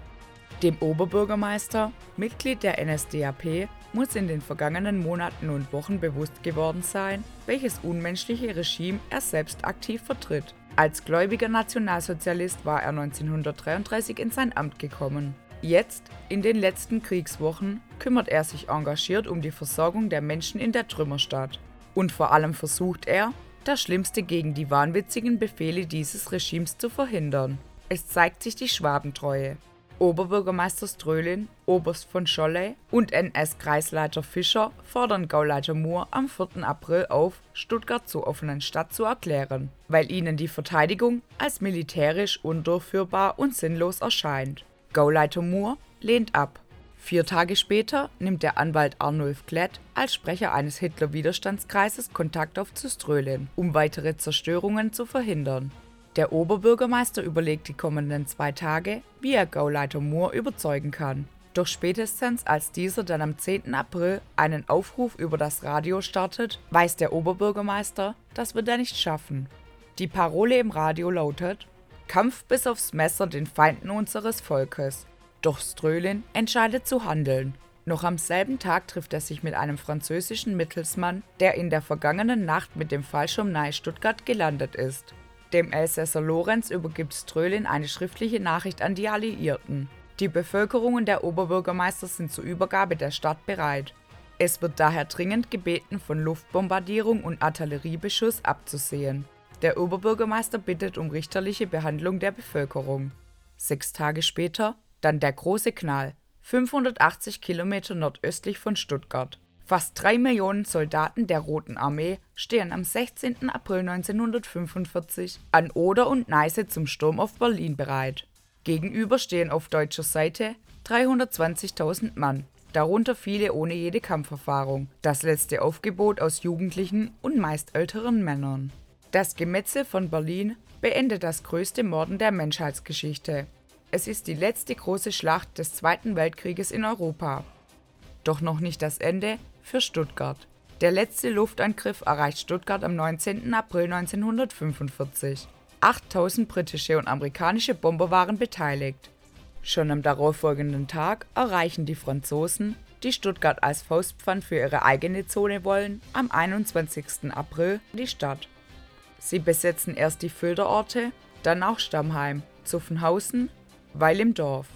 Dem Oberbürgermeister, Mitglied der NSDAP, muss in den vergangenen Monaten und Wochen bewusst geworden sein, welches unmenschliche Regime er selbst aktiv vertritt. Als gläubiger Nationalsozialist war er 1933 in sein Amt gekommen. Jetzt, in den letzten Kriegswochen, kümmert er sich engagiert um die Versorgung der Menschen in der Trümmerstadt. Und vor allem versucht er, das Schlimmste gegen die wahnwitzigen Befehle dieses Regimes zu verhindern. Es zeigt sich die Schwabentreue. Oberbürgermeister Strölin, Oberst von Scholle und NS-Kreisleiter Fischer fordern Gauleiter Moore am 4. April auf, Stuttgart zur offenen Stadt zu erklären, weil ihnen die Verteidigung als militärisch undurchführbar und sinnlos erscheint. Gauleiter Moore lehnt ab. Vier Tage später nimmt der Anwalt Arnulf Klett als Sprecher eines Hitler-Widerstandskreises Kontakt auf zu Strölin, um weitere Zerstörungen zu verhindern. Der Oberbürgermeister überlegt die kommenden zwei Tage, wie er Gauleiter Moore überzeugen kann. Doch spätestens als dieser dann am 10. April einen Aufruf über das Radio startet, weiß der Oberbürgermeister, das wird er nicht schaffen. Die Parole im Radio lautet: Kampf bis aufs Messer den Feinden unseres Volkes. Doch Strölin entscheidet zu handeln. Noch am selben Tag trifft er sich mit einem französischen Mittelsmann, der in der vergangenen Nacht mit dem Fallschirm nahe Stuttgart gelandet ist. Dem Elsässer Lorenz übergibt Strölin eine schriftliche Nachricht an die Alliierten. Die Bevölkerung und der Oberbürgermeister sind zur Übergabe der Stadt bereit. Es wird daher dringend gebeten, von Luftbombardierung und Artilleriebeschuss abzusehen. Der Oberbürgermeister bittet um richterliche Behandlung der Bevölkerung. Sechs Tage später dann der große Knall, 580 Kilometer nordöstlich von Stuttgart. Fast drei Millionen Soldaten der Roten Armee stehen am 16. April 1945 an Oder und Neiße zum Sturm auf Berlin bereit. Gegenüber stehen auf deutscher Seite 320.000 Mann, darunter viele ohne jede Kampferfahrung, das letzte Aufgebot aus Jugendlichen und meist älteren Männern. Das Gemetzel von Berlin beendet das größte Morden der Menschheitsgeschichte. Es ist die letzte große Schlacht des Zweiten Weltkrieges in Europa. Doch noch nicht das Ende für Stuttgart. Der letzte Luftangriff erreicht Stuttgart am 19. April 1945. 8000 britische und amerikanische Bomber waren beteiligt. Schon am darauffolgenden Tag erreichen die Franzosen, die Stuttgart als Faustpfand für ihre eigene Zone wollen, am 21. April die Stadt. Sie besetzen erst die Filderorte, dann auch Stammheim, Zuffenhausen, Weil im Dorf.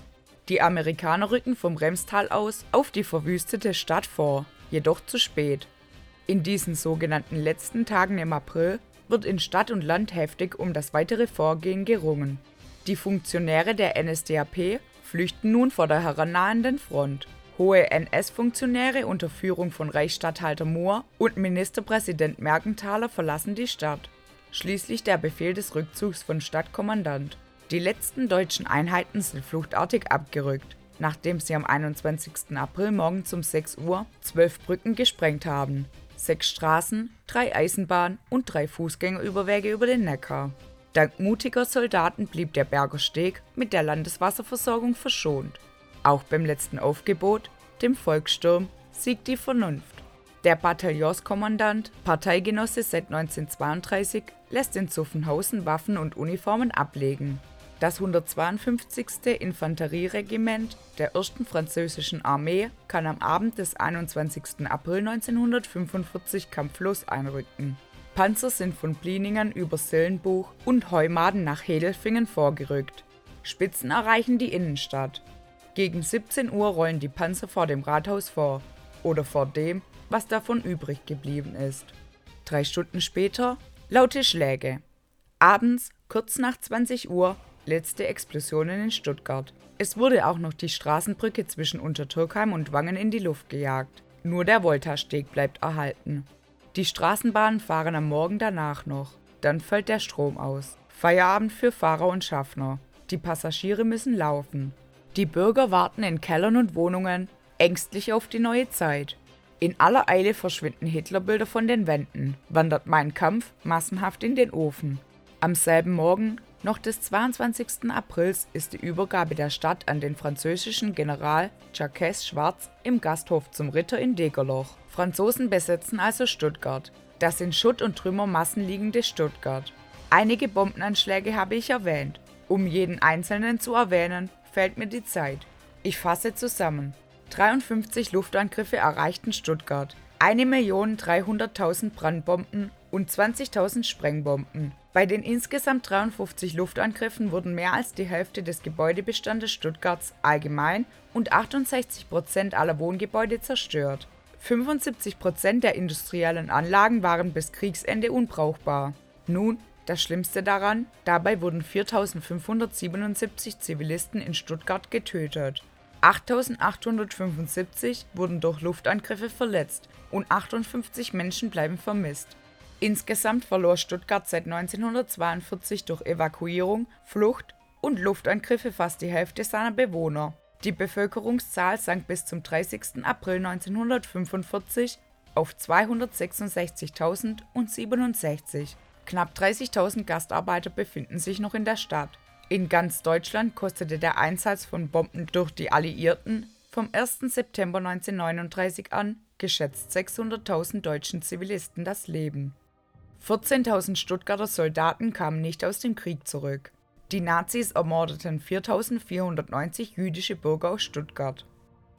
Die Amerikaner rücken vom Remstal aus auf die verwüstete Stadt vor, jedoch zu spät. In diesen sogenannten letzten Tagen im April wird in Stadt und Land heftig um das weitere Vorgehen gerungen. Die Funktionäre der NSDAP flüchten nun vor der herannahenden Front. Hohe NS-Funktionäre unter Führung von Reichsstatthalter Mohr und Ministerpräsident Mergenthaler verlassen die Stadt. Schließlich der Befehl des Rückzugs von Stadtkommandant. Die letzten deutschen Einheiten sind fluchtartig abgerückt, nachdem sie am 21. April morgens um 6 Uhr zwölf Brücken gesprengt haben, sechs Straßen, drei Eisenbahn- und drei Fußgängerüberwege über den Neckar. Dank mutiger Soldaten blieb der Berger Steg mit der Landeswasserversorgung verschont. Auch beim letzten Aufgebot, dem Volkssturm, siegt die Vernunft. Der Bataillonskommandant, Parteigenosse seit 1932, lässt in Zuffenhausen Waffen und Uniformen ablegen. Das 152. Infanterieregiment der 1. Französischen Armee kann am Abend des 21. April 1945 kampflos einrücken. Panzer sind von Bliningen über Sillenbuch und Heumaden nach Hedelfingen vorgerückt. Spitzen erreichen die Innenstadt. Gegen 17 Uhr rollen die Panzer vor dem Rathaus vor oder vor dem, was davon übrig geblieben ist. Drei Stunden später laute Schläge. Abends, kurz nach 20 Uhr, letzte Explosionen in Stuttgart. Es wurde auch noch die Straßenbrücke zwischen Untertürkheim und Wangen in die Luft gejagt. Nur der Voltasteg bleibt erhalten. Die Straßenbahnen fahren am Morgen danach noch. Dann fällt der Strom aus. Feierabend für Fahrer und Schaffner. Die Passagiere müssen laufen. Die Bürger warten in Kellern und Wohnungen ängstlich auf die neue Zeit. In aller Eile verschwinden Hitlerbilder von den Wänden, wandert Mein Kampf massenhaft in den Ofen. Am selben Morgen, noch des 22. Aprils, ist die Übergabe der Stadt an den französischen General Jacques Schwarz im Gasthof zum Ritter in Degerloch. Franzosen besetzen also Stuttgart, das in Schutt und Trümmermassen liegende Stuttgart. Einige Bombenanschläge habe ich erwähnt. Um jeden einzelnen zu erwähnen, fällt mir die Zeit. Ich fasse zusammen. 53 Luftangriffe erreichten Stuttgart, 1.300.000 Brandbomben und 20.000 Sprengbomben. Bei den insgesamt 53 Luftangriffen wurden mehr als die Hälfte des Gebäudebestandes Stuttgarts allgemein und 68 Prozent aller Wohngebäude zerstört. 75 Prozent der industriellen Anlagen waren bis Kriegsende unbrauchbar. Nun, das Schlimmste daran, dabei wurden 4.577 Zivilisten in Stuttgart getötet. 8.875 wurden durch Luftangriffe verletzt und 58 Menschen bleiben vermisst. Insgesamt verlor Stuttgart seit 1942 durch Evakuierung, Flucht und Luftangriffe fast die Hälfte seiner Bewohner. Die Bevölkerungszahl sank bis zum 30. April 1945 auf 266.067. Knapp 30.000 Gastarbeiter befinden sich noch in der Stadt. In ganz Deutschland kostete der Einsatz von Bomben durch die Alliierten vom 1. September 1939 an geschätzt 600.000 deutschen Zivilisten das Leben. 14.000 Stuttgarter Soldaten kamen nicht aus dem Krieg zurück. Die Nazis ermordeten 4.490 jüdische Bürger aus Stuttgart.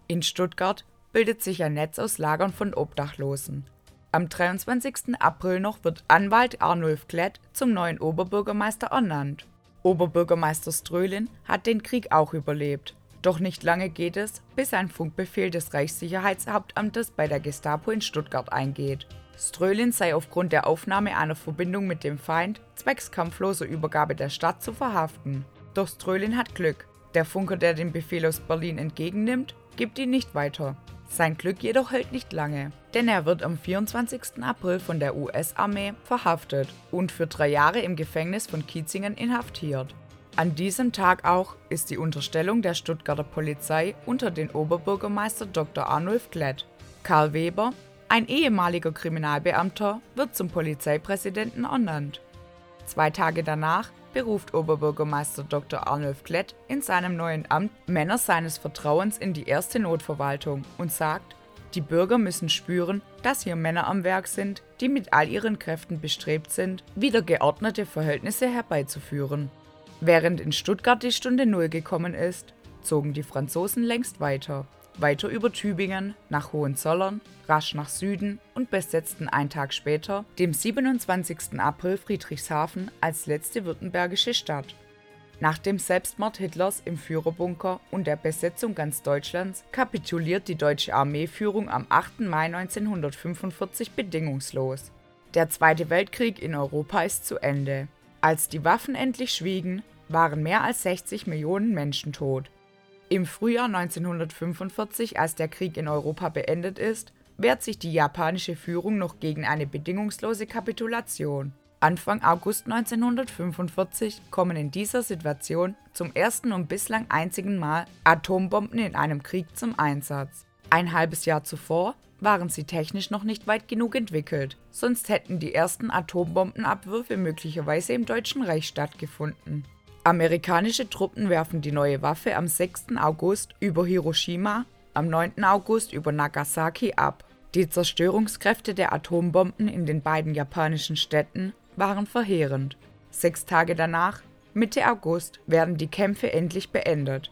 In Stuttgart bildet sich ein Netz aus Lagern von Obdachlosen. Am 23. April noch wird Anwalt Arnulf Klett zum neuen Oberbürgermeister ernannt. Oberbürgermeister Strölin hat den Krieg auch überlebt. Doch nicht lange geht es, bis ein Funkbefehl des Reichssicherheitshauptamtes bei der Gestapo in Stuttgart eingeht. Strölin sei aufgrund der Aufnahme einer Verbindung mit dem Feind zwecks kampfloser Übergabe der Stadt zu verhaften. Doch Strölin hat Glück. Der Funker, der den Befehl aus Berlin entgegennimmt, gibt ihn nicht weiter. Sein Glück jedoch hält nicht lange, denn er wird am 24. April von der US-Armee verhaftet und für drei Jahre im Gefängnis von Kiezingen inhaftiert. An diesem Tag auch ist die Unterstellung der Stuttgarter Polizei unter den Oberbürgermeister Dr. Arnulf Klett. Karl Weber, ein ehemaliger Kriminalbeamter, wird zum Polizeipräsidenten ernannt. Zwei Tage danach beruft Oberbürgermeister Dr. Arnulf Klett in seinem neuen Amt Männer seines Vertrauens in die erste Notverwaltung und sagt, die Bürger müssen spüren, dass hier Männer am Werk sind, die mit all ihren Kräften bestrebt sind, wieder geordnete Verhältnisse herbeizuführen. Während in Stuttgart die Stunde Null gekommen ist, zogen die Franzosen längst weiter. Weiter über Tübingen, nach Hohenzollern, rasch nach Süden und besetzten einen Tag später, dem 27. April, Friedrichshafen als letzte württembergische Stadt. Nach dem Selbstmord Hitlers im Führerbunker und der Besetzung ganz Deutschlands kapituliert die deutsche Armeeführung am 8. Mai 1945 bedingungslos. Der Zweite Weltkrieg in Europa ist zu Ende. Als die Waffen endlich schwiegen, waren mehr als 60 Millionen Menschen tot. Im Frühjahr 1945, als der Krieg in Europa beendet ist, wehrt sich die japanische Führung noch gegen eine bedingungslose Kapitulation. Anfang August 1945 kommen in dieser Situation zum ersten und bislang einzigen Mal Atombomben in einem Krieg zum Einsatz. Ein halbes Jahr zuvor waren sie technisch noch nicht weit genug entwickelt, sonst hätten die ersten Atombombenabwürfe möglicherweise im Deutschen Reich stattgefunden. Amerikanische Truppen werfen die neue Waffe am 6. August über Hiroshima, am 9. August über Nagasaki ab. Die Zerstörungskräfte der Atombomben in den beiden japanischen Städten waren verheerend. Sechs Tage danach, Mitte August, werden die Kämpfe endlich beendet.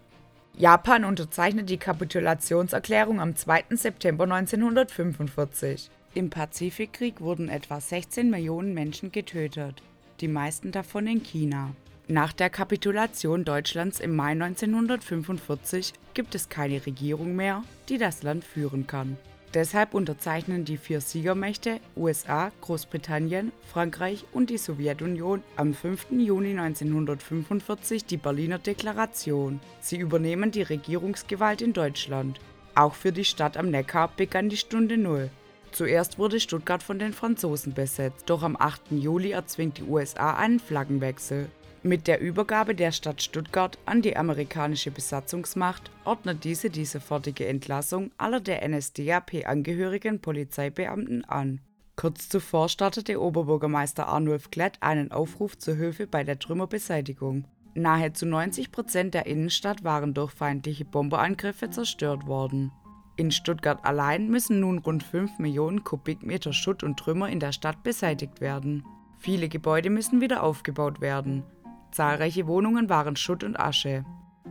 Japan unterzeichnet die Kapitulationserklärung am 2. September 1945. Im Pazifikkrieg wurden etwa 16 Millionen Menschen getötet, die meisten davon in China. Nach der Kapitulation Deutschlands im Mai 1945 gibt es keine Regierung mehr, die das Land führen kann. Deshalb unterzeichnen die vier Siegermächte USA, Großbritannien, Frankreich und die Sowjetunion am 5. Juni 1945 die Berliner Deklaration. Sie übernehmen die Regierungsgewalt in Deutschland. Auch für die Stadt am Neckar begann die Stunde Null. Zuerst wurde Stuttgart von den Franzosen besetzt, doch am 8. Juli erzwingt die USA einen Flaggenwechsel. Mit der Übergabe der Stadt Stuttgart an die amerikanische Besatzungsmacht ordnet diese die sofortige Entlassung aller der NSDAP angehörigen Polizeibeamten an. Kurz zuvor startete Oberbürgermeister Arnulf Klett einen Aufruf zur Hilfe bei der Trümmerbeseitigung. Nahezu 90 Prozent der Innenstadt waren durch feindliche Bomberangriffe zerstört worden. In Stuttgart allein müssen nun rund 5 Millionen Kubikmeter Schutt und Trümmer in der Stadt beseitigt werden. Viele Gebäude müssen wieder aufgebaut werden. Zahlreiche Wohnungen waren Schutt und Asche.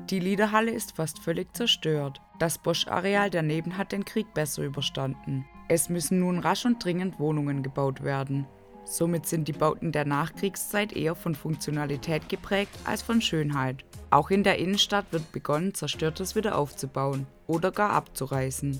Die Liederhalle ist fast völlig zerstört. Das Bosch-Areal daneben hat den Krieg besser überstanden. Es müssen nun rasch und dringend Wohnungen gebaut werden. Somit sind die Bauten der Nachkriegszeit eher von Funktionalität geprägt als von Schönheit. Auch in der Innenstadt wird begonnen, Zerstörtes wieder aufzubauen oder gar abzureißen.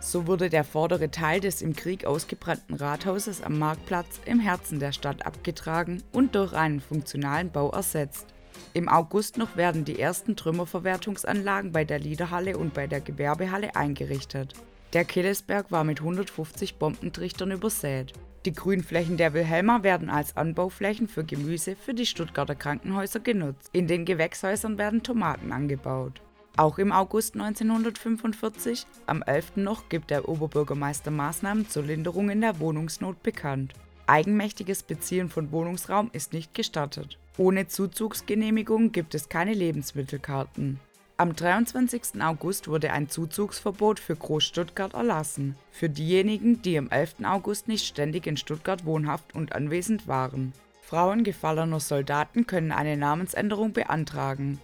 So wurde der vordere Teil des im Krieg ausgebrannten Rathauses am Marktplatz im Herzen der Stadt abgetragen und durch einen funktionalen Bau ersetzt. Im August noch werden die ersten Trümmerverwertungsanlagen bei der Liederhalle und bei der Gewerbehalle eingerichtet. Der Killesberg war mit 150 Bombentrichtern übersät. Die Grünflächen der Wilhelma werden als Anbauflächen für Gemüse für die Stuttgarter Krankenhäuser genutzt. In den Gewächshäusern werden Tomaten angebaut. Auch im August 1945, am 11. noch, gibt der Oberbürgermeister Maßnahmen zur Linderung in der Wohnungsnot bekannt. Eigenmächtiges Beziehen von Wohnungsraum ist nicht gestattet. Ohne Zuzugsgenehmigung gibt es keine Lebensmittelkarten. Am 23. August wurde ein Zuzugsverbot für Großstuttgart erlassen, für diejenigen, die am 11. August nicht ständig in Stuttgart wohnhaft und anwesend waren. Frauen gefallener Soldaten können eine Namensänderung beantragen.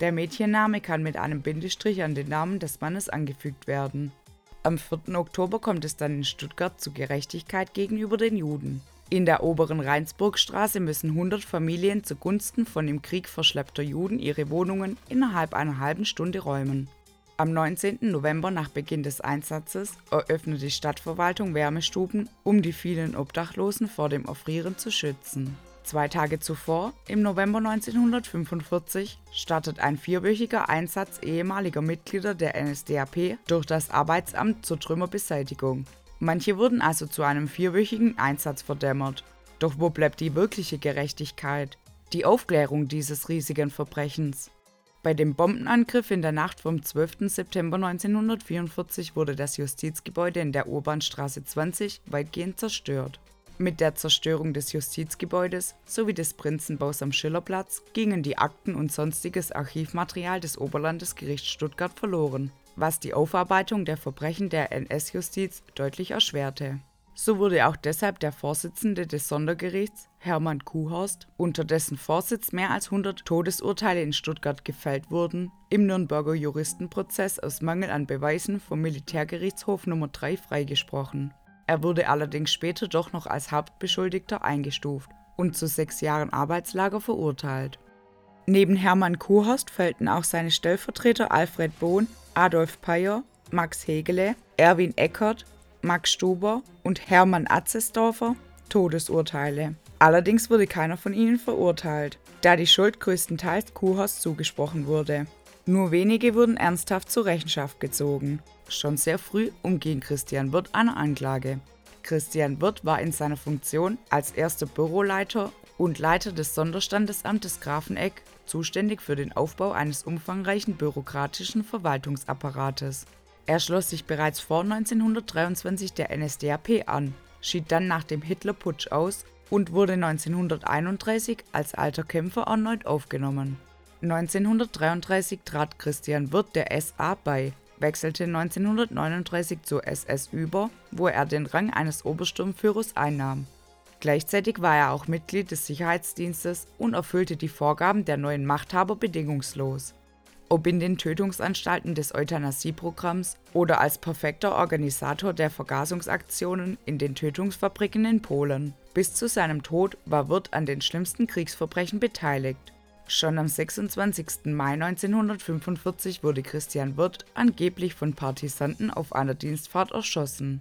Der Mädchenname kann mit einem Bindestrich an den Namen des Mannes angefügt werden. Am 4. Oktober kommt es dann in Stuttgart zu Gerechtigkeit gegenüber den Juden. In der oberen Rheinsburgstraße müssen 100 Familien zugunsten von im Krieg verschleppter Juden ihre Wohnungen innerhalb einer halben Stunde räumen. Am 19. November nach Beginn des Einsatzes eröffnet die Stadtverwaltung Wärmestuben, um die vielen Obdachlosen vor dem Erfrieren zu schützen. Zwei Tage zuvor, im November 1945, startet ein vierwöchiger Einsatz ehemaliger Mitglieder der NSDAP durch das Arbeitsamt zur Trümmerbeseitigung. Manche wurden also zu einem vierwöchigen Einsatz verdämmert. Doch wo bleibt die wirkliche Gerechtigkeit? Die Aufklärung dieses riesigen Verbrechens? Bei dem Bombenangriff in der Nacht vom 12. September 1944 wurde das Justizgebäude in der Urbanstraße 20 weitgehend zerstört. Mit der Zerstörung des Justizgebäudes sowie des Prinzenbaus am Schillerplatz gingen die Akten und sonstiges Archivmaterial des Oberlandesgerichts Stuttgart verloren, was die Aufarbeitung der Verbrechen der NS-Justiz deutlich erschwerte. So wurde auch deshalb der Vorsitzende des Sondergerichts, Hermann Kuhhorst, unter dessen Vorsitz mehr als 100 Todesurteile in Stuttgart gefällt wurden, im Nürnberger Juristenprozess aus Mangel an Beweisen vom Militärgerichtshof Nummer 3 freigesprochen. Er wurde allerdings später doch noch als Hauptbeschuldigter eingestuft und zu sechs Jahren Arbeitslager verurteilt. Neben Hermann Kuhhorst fällten auch seine Stellvertreter Alfred Bohn, Adolf Peyer, Max Hegele, Erwin Eckert Max Stuber und Hermann Atzesdorfer Todesurteile. Allerdings wurde keiner von ihnen verurteilt, da die Schuld größtenteils Kuhhaus zugesprochen wurde. Nur wenige wurden ernsthaft zur Rechenschaft gezogen. Schon sehr früh umging Christian Wirth eine Anklage. Christian Wirth war in seiner Funktion als erster Büroleiter und Leiter des Sonderstandesamtes Grafeneck zuständig für den Aufbau eines umfangreichen bürokratischen Verwaltungsapparates. Er schloss sich bereits vor 1923 der NSDAP an, schied dann nach dem Hitlerputsch aus und wurde 1931 als alter Kämpfer erneut aufgenommen. 1933 trat Christian Wirth der SA bei, wechselte 1939 zur SS über, wo er den Rang eines Obersturmführers einnahm. Gleichzeitig war er auch Mitglied des Sicherheitsdienstes und erfüllte die Vorgaben der neuen Machthaber bedingungslos ob in den Tötungsanstalten des Euthanasieprogramms oder als perfekter Organisator der Vergasungsaktionen in den Tötungsfabriken in Polen. Bis zu seinem Tod war Wirth an den schlimmsten Kriegsverbrechen beteiligt. Schon am 26. Mai 1945 wurde Christian Wirth angeblich von Partisanten auf einer Dienstfahrt erschossen.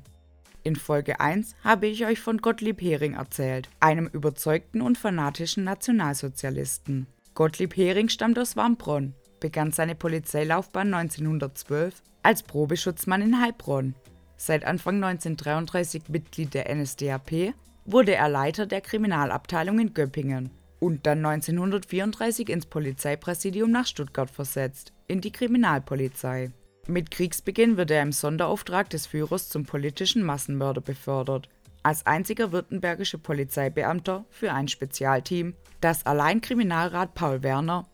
In Folge 1 habe ich euch von Gottlieb Hering erzählt, einem überzeugten und fanatischen Nationalsozialisten. Gottlieb Hering stammt aus Wambronn begann seine Polizeilaufbahn 1912 als Probeschutzmann in Heilbronn. Seit Anfang 1933 Mitglied der NSDAP, wurde er Leiter der Kriminalabteilung in Göppingen und dann 1934 ins Polizeipräsidium nach Stuttgart versetzt, in die Kriminalpolizei. Mit Kriegsbeginn wird er im Sonderauftrag des Führers zum politischen Massenmörder befördert, als einziger württembergischer Polizeibeamter für ein Spezialteam, das allein Kriminalrat Paul Werner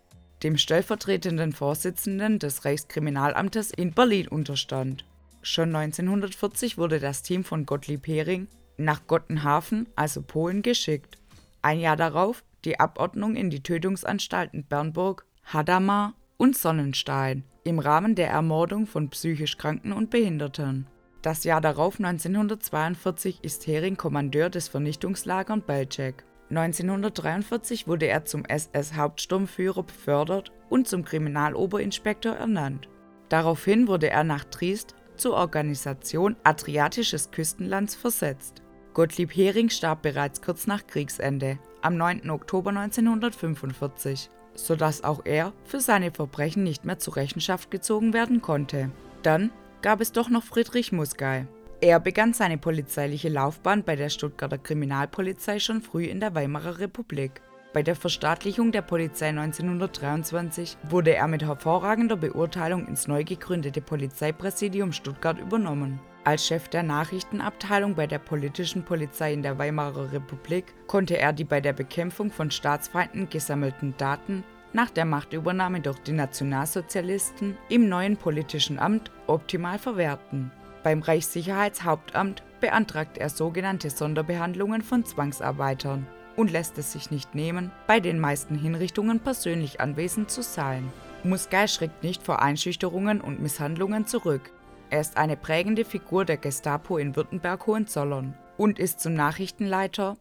dem stellvertretenden Vorsitzenden des Reichskriminalamtes in Berlin unterstand. Schon 1940 wurde das Team von Gottlieb Hering nach Gottenhafen, also Polen, geschickt. Ein Jahr darauf die Abordnung in die Tötungsanstalten Bernburg, Hadamar und Sonnenstein im Rahmen der Ermordung von psychisch Kranken und Behinderten. Das Jahr darauf, 1942, ist Hering Kommandeur des Vernichtungslagers Belzec. 1943 wurde er zum SS-Hauptsturmführer befördert und zum Kriminaloberinspektor ernannt. Daraufhin wurde er nach Triest zur Organisation Adriatisches Küstenlands versetzt. Gottlieb Hering starb bereits kurz nach Kriegsende, am 9. Oktober 1945, sodass auch er für seine Verbrechen nicht mehr zur Rechenschaft gezogen werden konnte. Dann gab es doch noch Friedrich Musgay, er begann seine polizeiliche Laufbahn bei der Stuttgarter Kriminalpolizei schon früh in der Weimarer Republik. Bei der Verstaatlichung der Polizei 1923 wurde er mit hervorragender Beurteilung ins neu gegründete Polizeipräsidium Stuttgart übernommen. Als Chef der Nachrichtenabteilung bei der politischen Polizei in der Weimarer Republik konnte er die bei der Bekämpfung von Staatsfeinden gesammelten Daten nach der Machtübernahme durch die Nationalsozialisten im neuen politischen Amt optimal verwerten. Beim Reichssicherheitshauptamt beantragt er sogenannte Sonderbehandlungen von Zwangsarbeitern und lässt es sich nicht nehmen, bei den meisten Hinrichtungen persönlich anwesend zu sein. Musgay schreckt nicht vor Einschüchterungen und Misshandlungen zurück. Er ist eine prägende Figur der Gestapo in Württemberg-Hohenzollern und ist zum Nachrichtenleiter,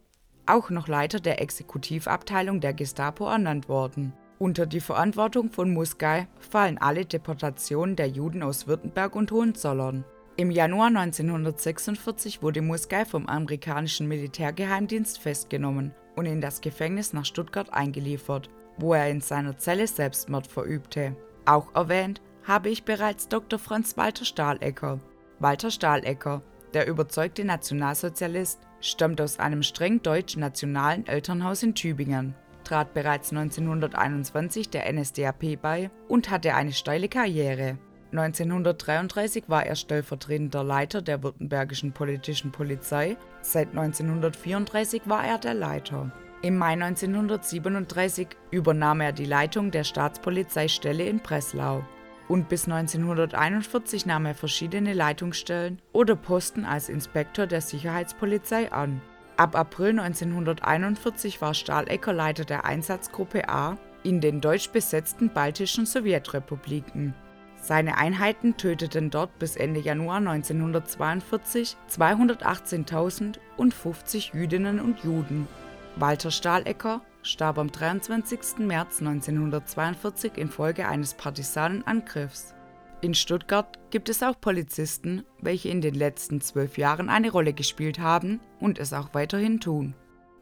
auch noch Leiter der Exekutivabteilung der Gestapo ernannt worden. Unter die Verantwortung von Musgay fallen alle Deportationen der Juden aus Württemberg und Hohenzollern. Im Januar 1946 wurde Musgay vom amerikanischen Militärgeheimdienst festgenommen und in das Gefängnis nach Stuttgart eingeliefert, wo er in seiner Zelle Selbstmord verübte. Auch erwähnt habe ich bereits Dr. Franz Walter Stahlecker. Walter Stahlecker, der überzeugte Nationalsozialist, stammt aus einem streng deutsch-nationalen Elternhaus in Tübingen, trat bereits 1921 der NSDAP bei und hatte eine steile Karriere. 1933 war er stellvertretender Leiter der Württembergischen Politischen Polizei, seit 1934 war er der Leiter. Im Mai 1937 übernahm er die Leitung der Staatspolizeistelle in Breslau und bis 1941 nahm er verschiedene Leitungsstellen oder Posten als Inspektor der Sicherheitspolizei an. Ab April 1941 war Stahlecker Leiter der Einsatzgruppe A in den deutsch besetzten baltischen Sowjetrepubliken. Seine Einheiten töteten dort bis Ende Januar 1942 218.050 Jüdinnen und Juden. Walter Stahlecker starb am 23. März 1942 infolge eines Partisanenangriffs. In Stuttgart gibt es auch Polizisten, welche in den letzten zwölf Jahren eine Rolle gespielt haben und es auch weiterhin tun.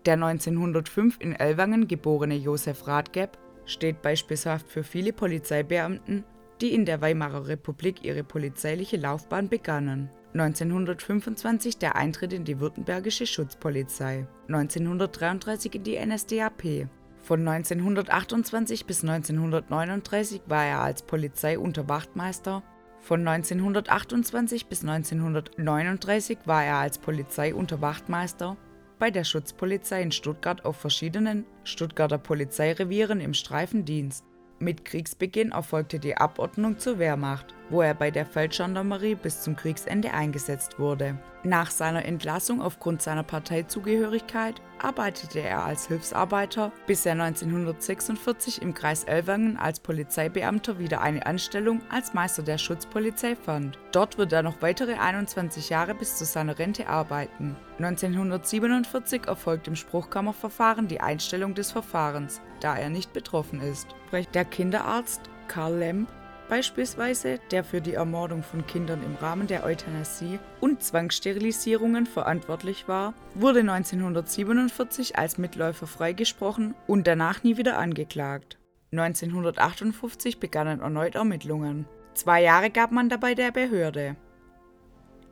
Der 1905 in Ellwangen geborene Josef Rathgeb steht beispielhaft für viele Polizeibeamten, die in der Weimarer Republik ihre polizeiliche Laufbahn begannen. 1925 der Eintritt in die Württembergische Schutzpolizei, 1933 in die NSDAP. Von 1928 bis 1939 war er als Polizeiunterwachtmeister, von 1928 bis 1939 war er als Polizeiunterwachtmeister bei der Schutzpolizei in Stuttgart auf verschiedenen Stuttgarter Polizeirevieren im Streifendienst. Mit Kriegsbeginn erfolgte die Abordnung zur Wehrmacht, wo er bei der Feldgendarmerie bis zum Kriegsende eingesetzt wurde. Nach seiner Entlassung aufgrund seiner Parteizugehörigkeit arbeitete er als Hilfsarbeiter, bis er 1946 im Kreis Ellwangen als Polizeibeamter wieder eine Anstellung als Meister der Schutzpolizei fand. Dort wird er noch weitere 21 Jahre bis zu seiner Rente arbeiten. 1947 erfolgt im Spruchkammerverfahren die Einstellung des Verfahrens, da er nicht betroffen ist. Der Kinderarzt Karl Lemp beispielsweise, der für die Ermordung von Kindern im Rahmen der Euthanasie und Zwangssterilisierungen verantwortlich war, wurde 1947 als Mitläufer freigesprochen und danach nie wieder angeklagt. 1958 begannen erneut Ermittlungen. Zwei Jahre gab man dabei der Behörde.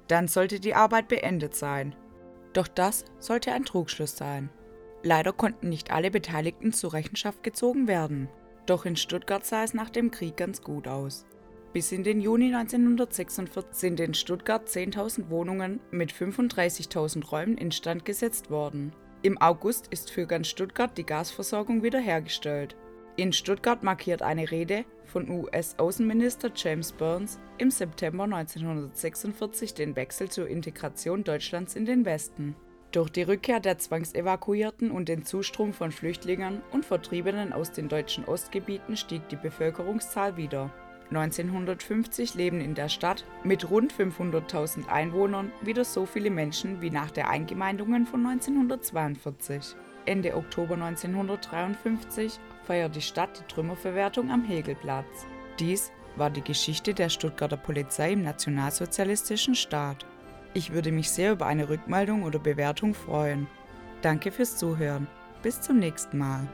Dann sollte die Arbeit beendet sein. Doch das sollte ein Trugschluss sein. Leider konnten nicht alle Beteiligten zur Rechenschaft gezogen werden. Doch in Stuttgart sah es nach dem Krieg ganz gut aus. Bis in den Juni 1946 sind in Stuttgart 10.000 Wohnungen mit 35.000 Räumen instand gesetzt worden. Im August ist für ganz Stuttgart die Gasversorgung wiederhergestellt. In Stuttgart markiert eine Rede von US-Außenminister James Burns im September 1946 den Wechsel zur Integration Deutschlands in den Westen. Durch die Rückkehr der Zwangsevakuierten und den Zustrom von Flüchtlingen und Vertriebenen aus den deutschen Ostgebieten stieg die Bevölkerungszahl wieder. 1950 leben in der Stadt mit rund 500.000 Einwohnern wieder so viele Menschen wie nach der Eingemeindungen von 1942. Ende Oktober 1953 feiert die Stadt die Trümmerverwertung am Hegelplatz. Dies war die Geschichte der Stuttgarter Polizei im nationalsozialistischen Staat. Ich würde mich sehr über eine Rückmeldung oder Bewertung freuen. Danke fürs Zuhören. Bis zum nächsten Mal.